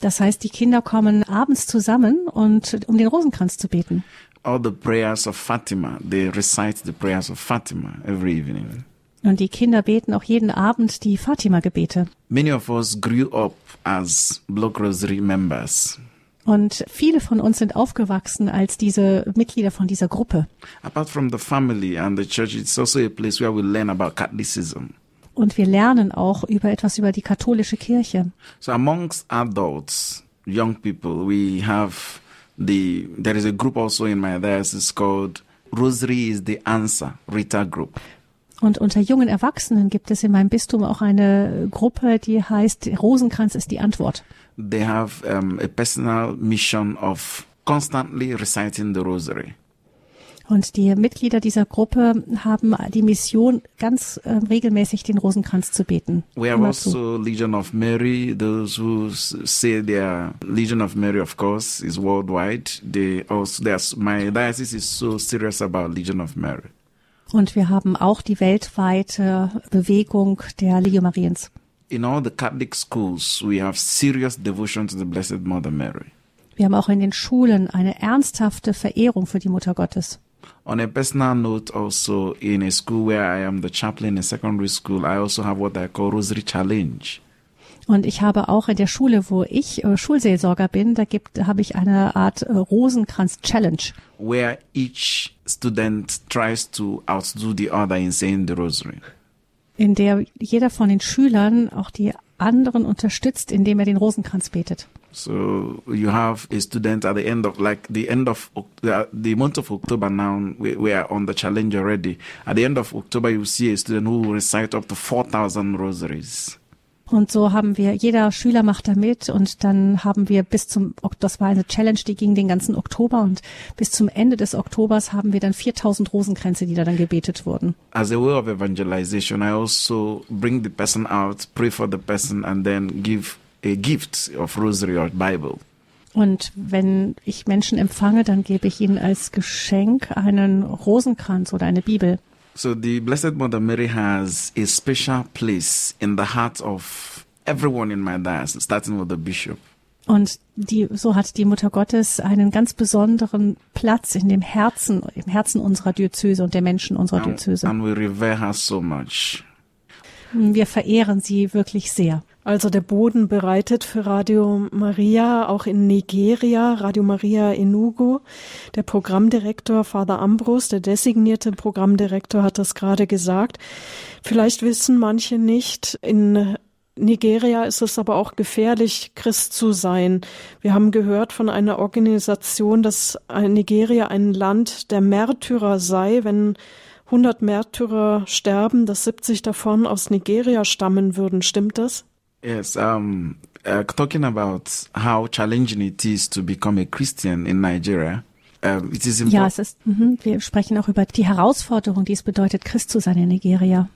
Das heißt, die Kinder kommen abends zusammen und um den Rosenkranz zu beten. All the prayers of Fatima, they recite the prayers of Fatima every evening. Und die Kinder beten auch jeden Abend die Fatima-Gebete. Many of us grew up as Block Rosary members. Und viele von uns sind aufgewachsen als diese Mitglieder von dieser Gruppe. Apart from the family and the church, it's also a place where we learn about Catholicism. Und wir lernen auch über etwas über die katholische Kirche. So amongst adults, young people, we have the there is a group also in my diocese called Rosary is the Answer Rita Group. Und unter jungen Erwachsenen gibt es in meinem Bistum auch eine Gruppe, die heißt Rosenkranz ist die Antwort. They have um, a personal mission of constantly reciting the Rosary. Und die Mitglieder dieser Gruppe haben die Mission, ganz äh, regelmäßig den Rosenkranz zu beten. We have also Legion of Mary. Those who say their Legion of Mary, of course, is worldwide. They also my diocese is so serious about Legion of Mary. Und wir haben auch die weltweite Bewegung der Legio Mariens. In all the Catholic schools, we have serious devotion to the Blessed Mother Mary. Wir haben auch in den Schulen eine ernsthafte Verehrung für die Mutter Gottes. On a personal note, also in a school where I am the chaplain in secondary school, I also have what I call Rosary Challenge. Und ich habe auch in der Schule, wo ich äh, Schulseelsorger bin, da gibt, habe ich eine Art äh, Rosenkranz-Challenge. where each student tries to outdo the other in saying the rosary. in der jeder von den Schülern auch die anderen unterstützt, indem er den Rosenkranz betet. So you have a student at the end of like the end of the month of October now we, we are on the challenge already. At the end of October you see a student who will recite up to 4000 rosaries. Und so haben wir, jeder Schüler macht da mit und dann haben wir bis zum, das war eine Challenge, die ging den ganzen Oktober und bis zum Ende des Oktobers haben wir dann 4000 Rosenkränze, die da dann gebetet wurden. As a way of evangelization, I also bring the person out, pray for the person, and then give a gift of rosary or Bible. Und wenn ich Menschen empfange, dann gebe ich ihnen als Geschenk einen Rosenkranz oder eine Bibel. So the Blessed Mother Mary has a special place in the heart of everyone in my diocese, starting with the bishop. Und die, so hat die Mutter Gottes einen ganz besonderen Platz in dem Herzen, im Herzen unserer Diözese und der Menschen unserer And, Diözese. and we revere her so much. Wir verehren sie wirklich sehr. Also der Boden bereitet für Radio Maria, auch in Nigeria, Radio Maria Enugu. Der Programmdirektor Father Ambrose, der designierte Programmdirektor, hat das gerade gesagt. Vielleicht wissen manche nicht, in Nigeria ist es aber auch gefährlich, Christ zu sein. Wir haben gehört von einer Organisation, dass Nigeria ein Land der Märtyrer sei, wenn 100 Märtyrer sterben, dass 70 davon aus Nigeria stammen würden. Stimmt das? Yes, um, uh, talking about how challenging it is to become a Christian in Nigeria. Um, it is Ja, es ist, mhm, wir sprechen auch über die Herausforderung, die es bedeutet, Christ zu sein in Nigeria.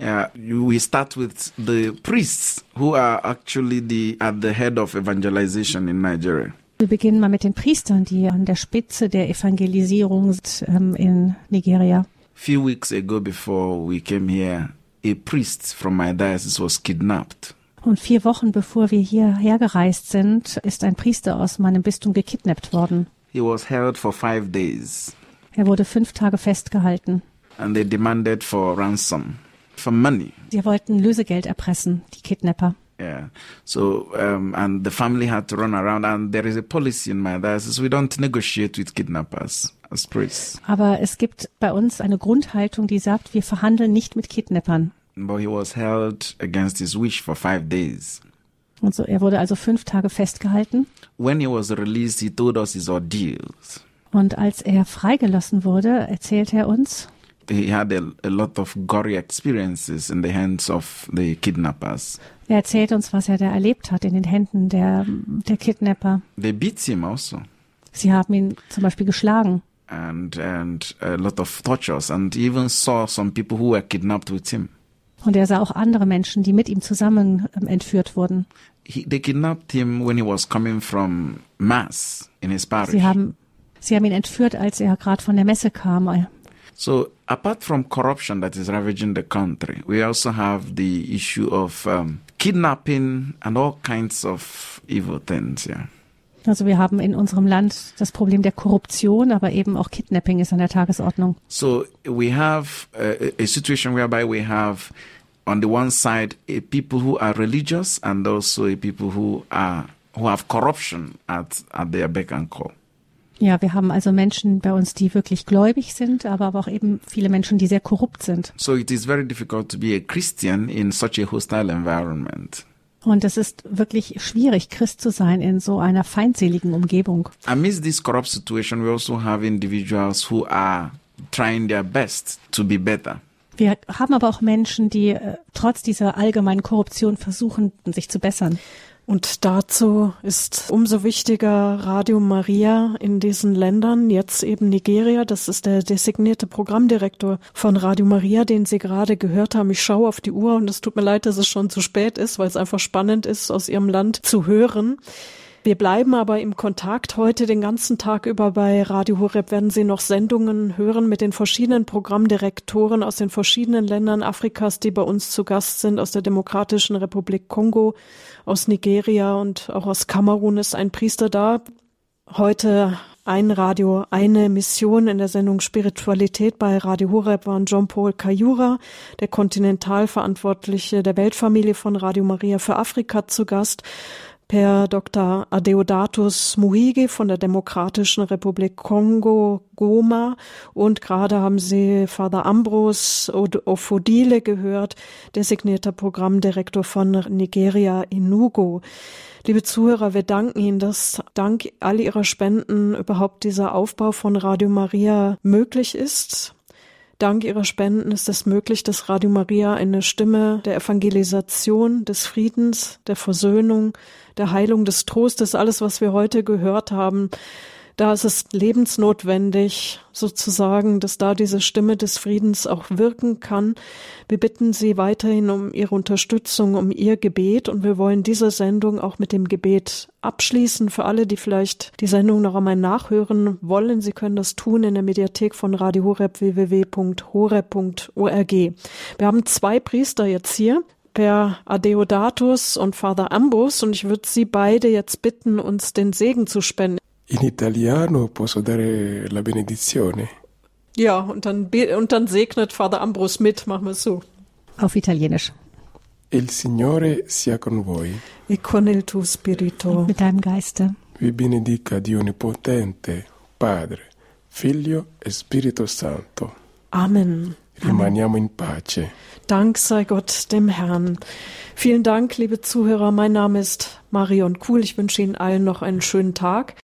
Yeah, we start with the priests who are actually the at the head of evangelization in Nigeria. Wir beginnen mal mit den Priestern, die an der Spitze der Evangelisierung sind ähm, in Nigeria. Few weeks ago, before we came here, a priest from my diocese was kidnapped. Und vier Wochen bevor wir hierher gereist sind, ist ein Priester aus meinem Bistum gekidnappt worden. He was held for five days, Er wurde fünf Tage festgehalten. and they demanded for ransom, for money. Sie wollten Lösegeld erpressen, die Kidnapper. Yeah. So, um, and the family had to run around, and there is a policy in my diocese: we don't negotiate with kidnappers as priests. Aber es gibt bei uns eine Grundhaltung, die sagt, wir verhandeln nicht mit Kidnappern. But he was held against his wish for five days. Und so, er wurde also fünf Tage festgehalten. When he was released, he told us his ordeals. Und als er freigelassen wurde, erzählte er uns, He had a, a lot of gory experiences in the hands of the kidnappers. er erzählt uns, was er da erlebt hat in den Händen der, der Kidnapper. They beat him also, Sie haben ihn zum Beispiel geschlagen. and and a lot of tortures, and he even saw some people who were kidnapped with him. Und er sah auch andere Menschen, die mit ihm zusammen ähm, entführt wurden. He, they kidnapped him when he was coming from mass in his parish. Sie haben, sie haben ihn entführt, als er gerade von der Messe kam. So, apart from corruption that is ravaging the country, we also have the issue of um, kidnapping and all kinds of evil things. Yeah. Also wir haben in unserem Land das Problem der Korruption, aber eben auch Kidnapping ist an der Tagesordnung. So we have a, a situation whereby we have, on the one side, a people who are religious and also a people who are who have corruption at at their beck and call. Ja, wir haben also Menschen bei uns, die wirklich gläubig sind, aber, aber auch eben viele Menschen, die sehr korrupt sind. So it is very difficult to be a Christian in such a hostile environment. Und es ist wirklich schwierig, Christ zu sein in so einer feindseligen Umgebung. Amidst this corrupt situation, we also have individuals who are trying their best to be better. Wir haben aber auch Menschen, die äh, trotz dieser allgemeinen Korruption versuchen, sich zu bessern. Und dazu ist umso wichtiger Radio Maria in diesen Ländern, jetzt eben Nigeria. Das ist der designierte Programmdirektor von Radio Maria, den Sie gerade gehört haben. Ich schaue auf die Uhr und es tut mir leid, dass es schon zu spät ist, weil es einfach spannend ist, aus Ihrem Land zu hören. Wir bleiben aber im Kontakt. Heute den ganzen Tag über bei Radio Horeb werden Sie noch Sendungen hören mit den verschiedenen Programmdirektoren aus den verschiedenen Ländern Afrikas, die bei uns zu Gast sind, aus der Demokratischen Republik Kongo, aus Nigeria und auch aus Kamerun ist ein Priester da. Heute ein Radio, eine Mission in der Sendung Spiritualität bei Radio Horeb waren Jean-Paul Kayura, der Kontinentalverantwortliche der Weltfamilie von Radio Maria für Afrika zu Gast per Dr. Adeodatus Muhige von der Demokratischen Republik Kongo, Goma. Und gerade haben Sie Father Ambrose Ofodile gehört, designierter Programmdirektor von Nigeria Inugo. Liebe Zuhörer, wir danken Ihnen, dass dank all Ihrer Spenden überhaupt dieser Aufbau von Radio Maria möglich ist. Dank Ihrer Spenden ist es möglich, dass Radio Maria eine Stimme der Evangelisation, des Friedens, der Versöhnung, der Heilung, des Trostes, alles, was wir heute gehört haben, da ist es lebensnotwendig, sozusagen, dass da diese Stimme des Friedens auch wirken kann. Wir bitten Sie weiterhin um Ihre Unterstützung, um Ihr Gebet und wir wollen diese Sendung auch mit dem Gebet abschließen. Für alle, die vielleicht die Sendung noch einmal nachhören wollen, Sie können das tun in der Mediathek von Radio Horeb www.horeb.org. Wir haben zwei Priester jetzt hier Per Adeodatus und Father Ambus und ich würde Sie beide jetzt bitten, uns den Segen zu spenden. In italiano posso dare la benedizione. Ja, und dann, und dann segnet Father Ambrus mit, machen wir es so. Auf Italienisch. Il Signore sia con voi. E con il tuo spirito. Mit deinem Geiste. Vi benedica Dio Onnipotente, Padre, Figlio e Spirito Santo. Amen. Rimaniamo in pace. Dank sei Gott dem Herrn. Vielen Dank, liebe Zuhörer. Mein Name ist Marion Kuhl. Ich wünsche Ihnen allen noch einen schönen Tag.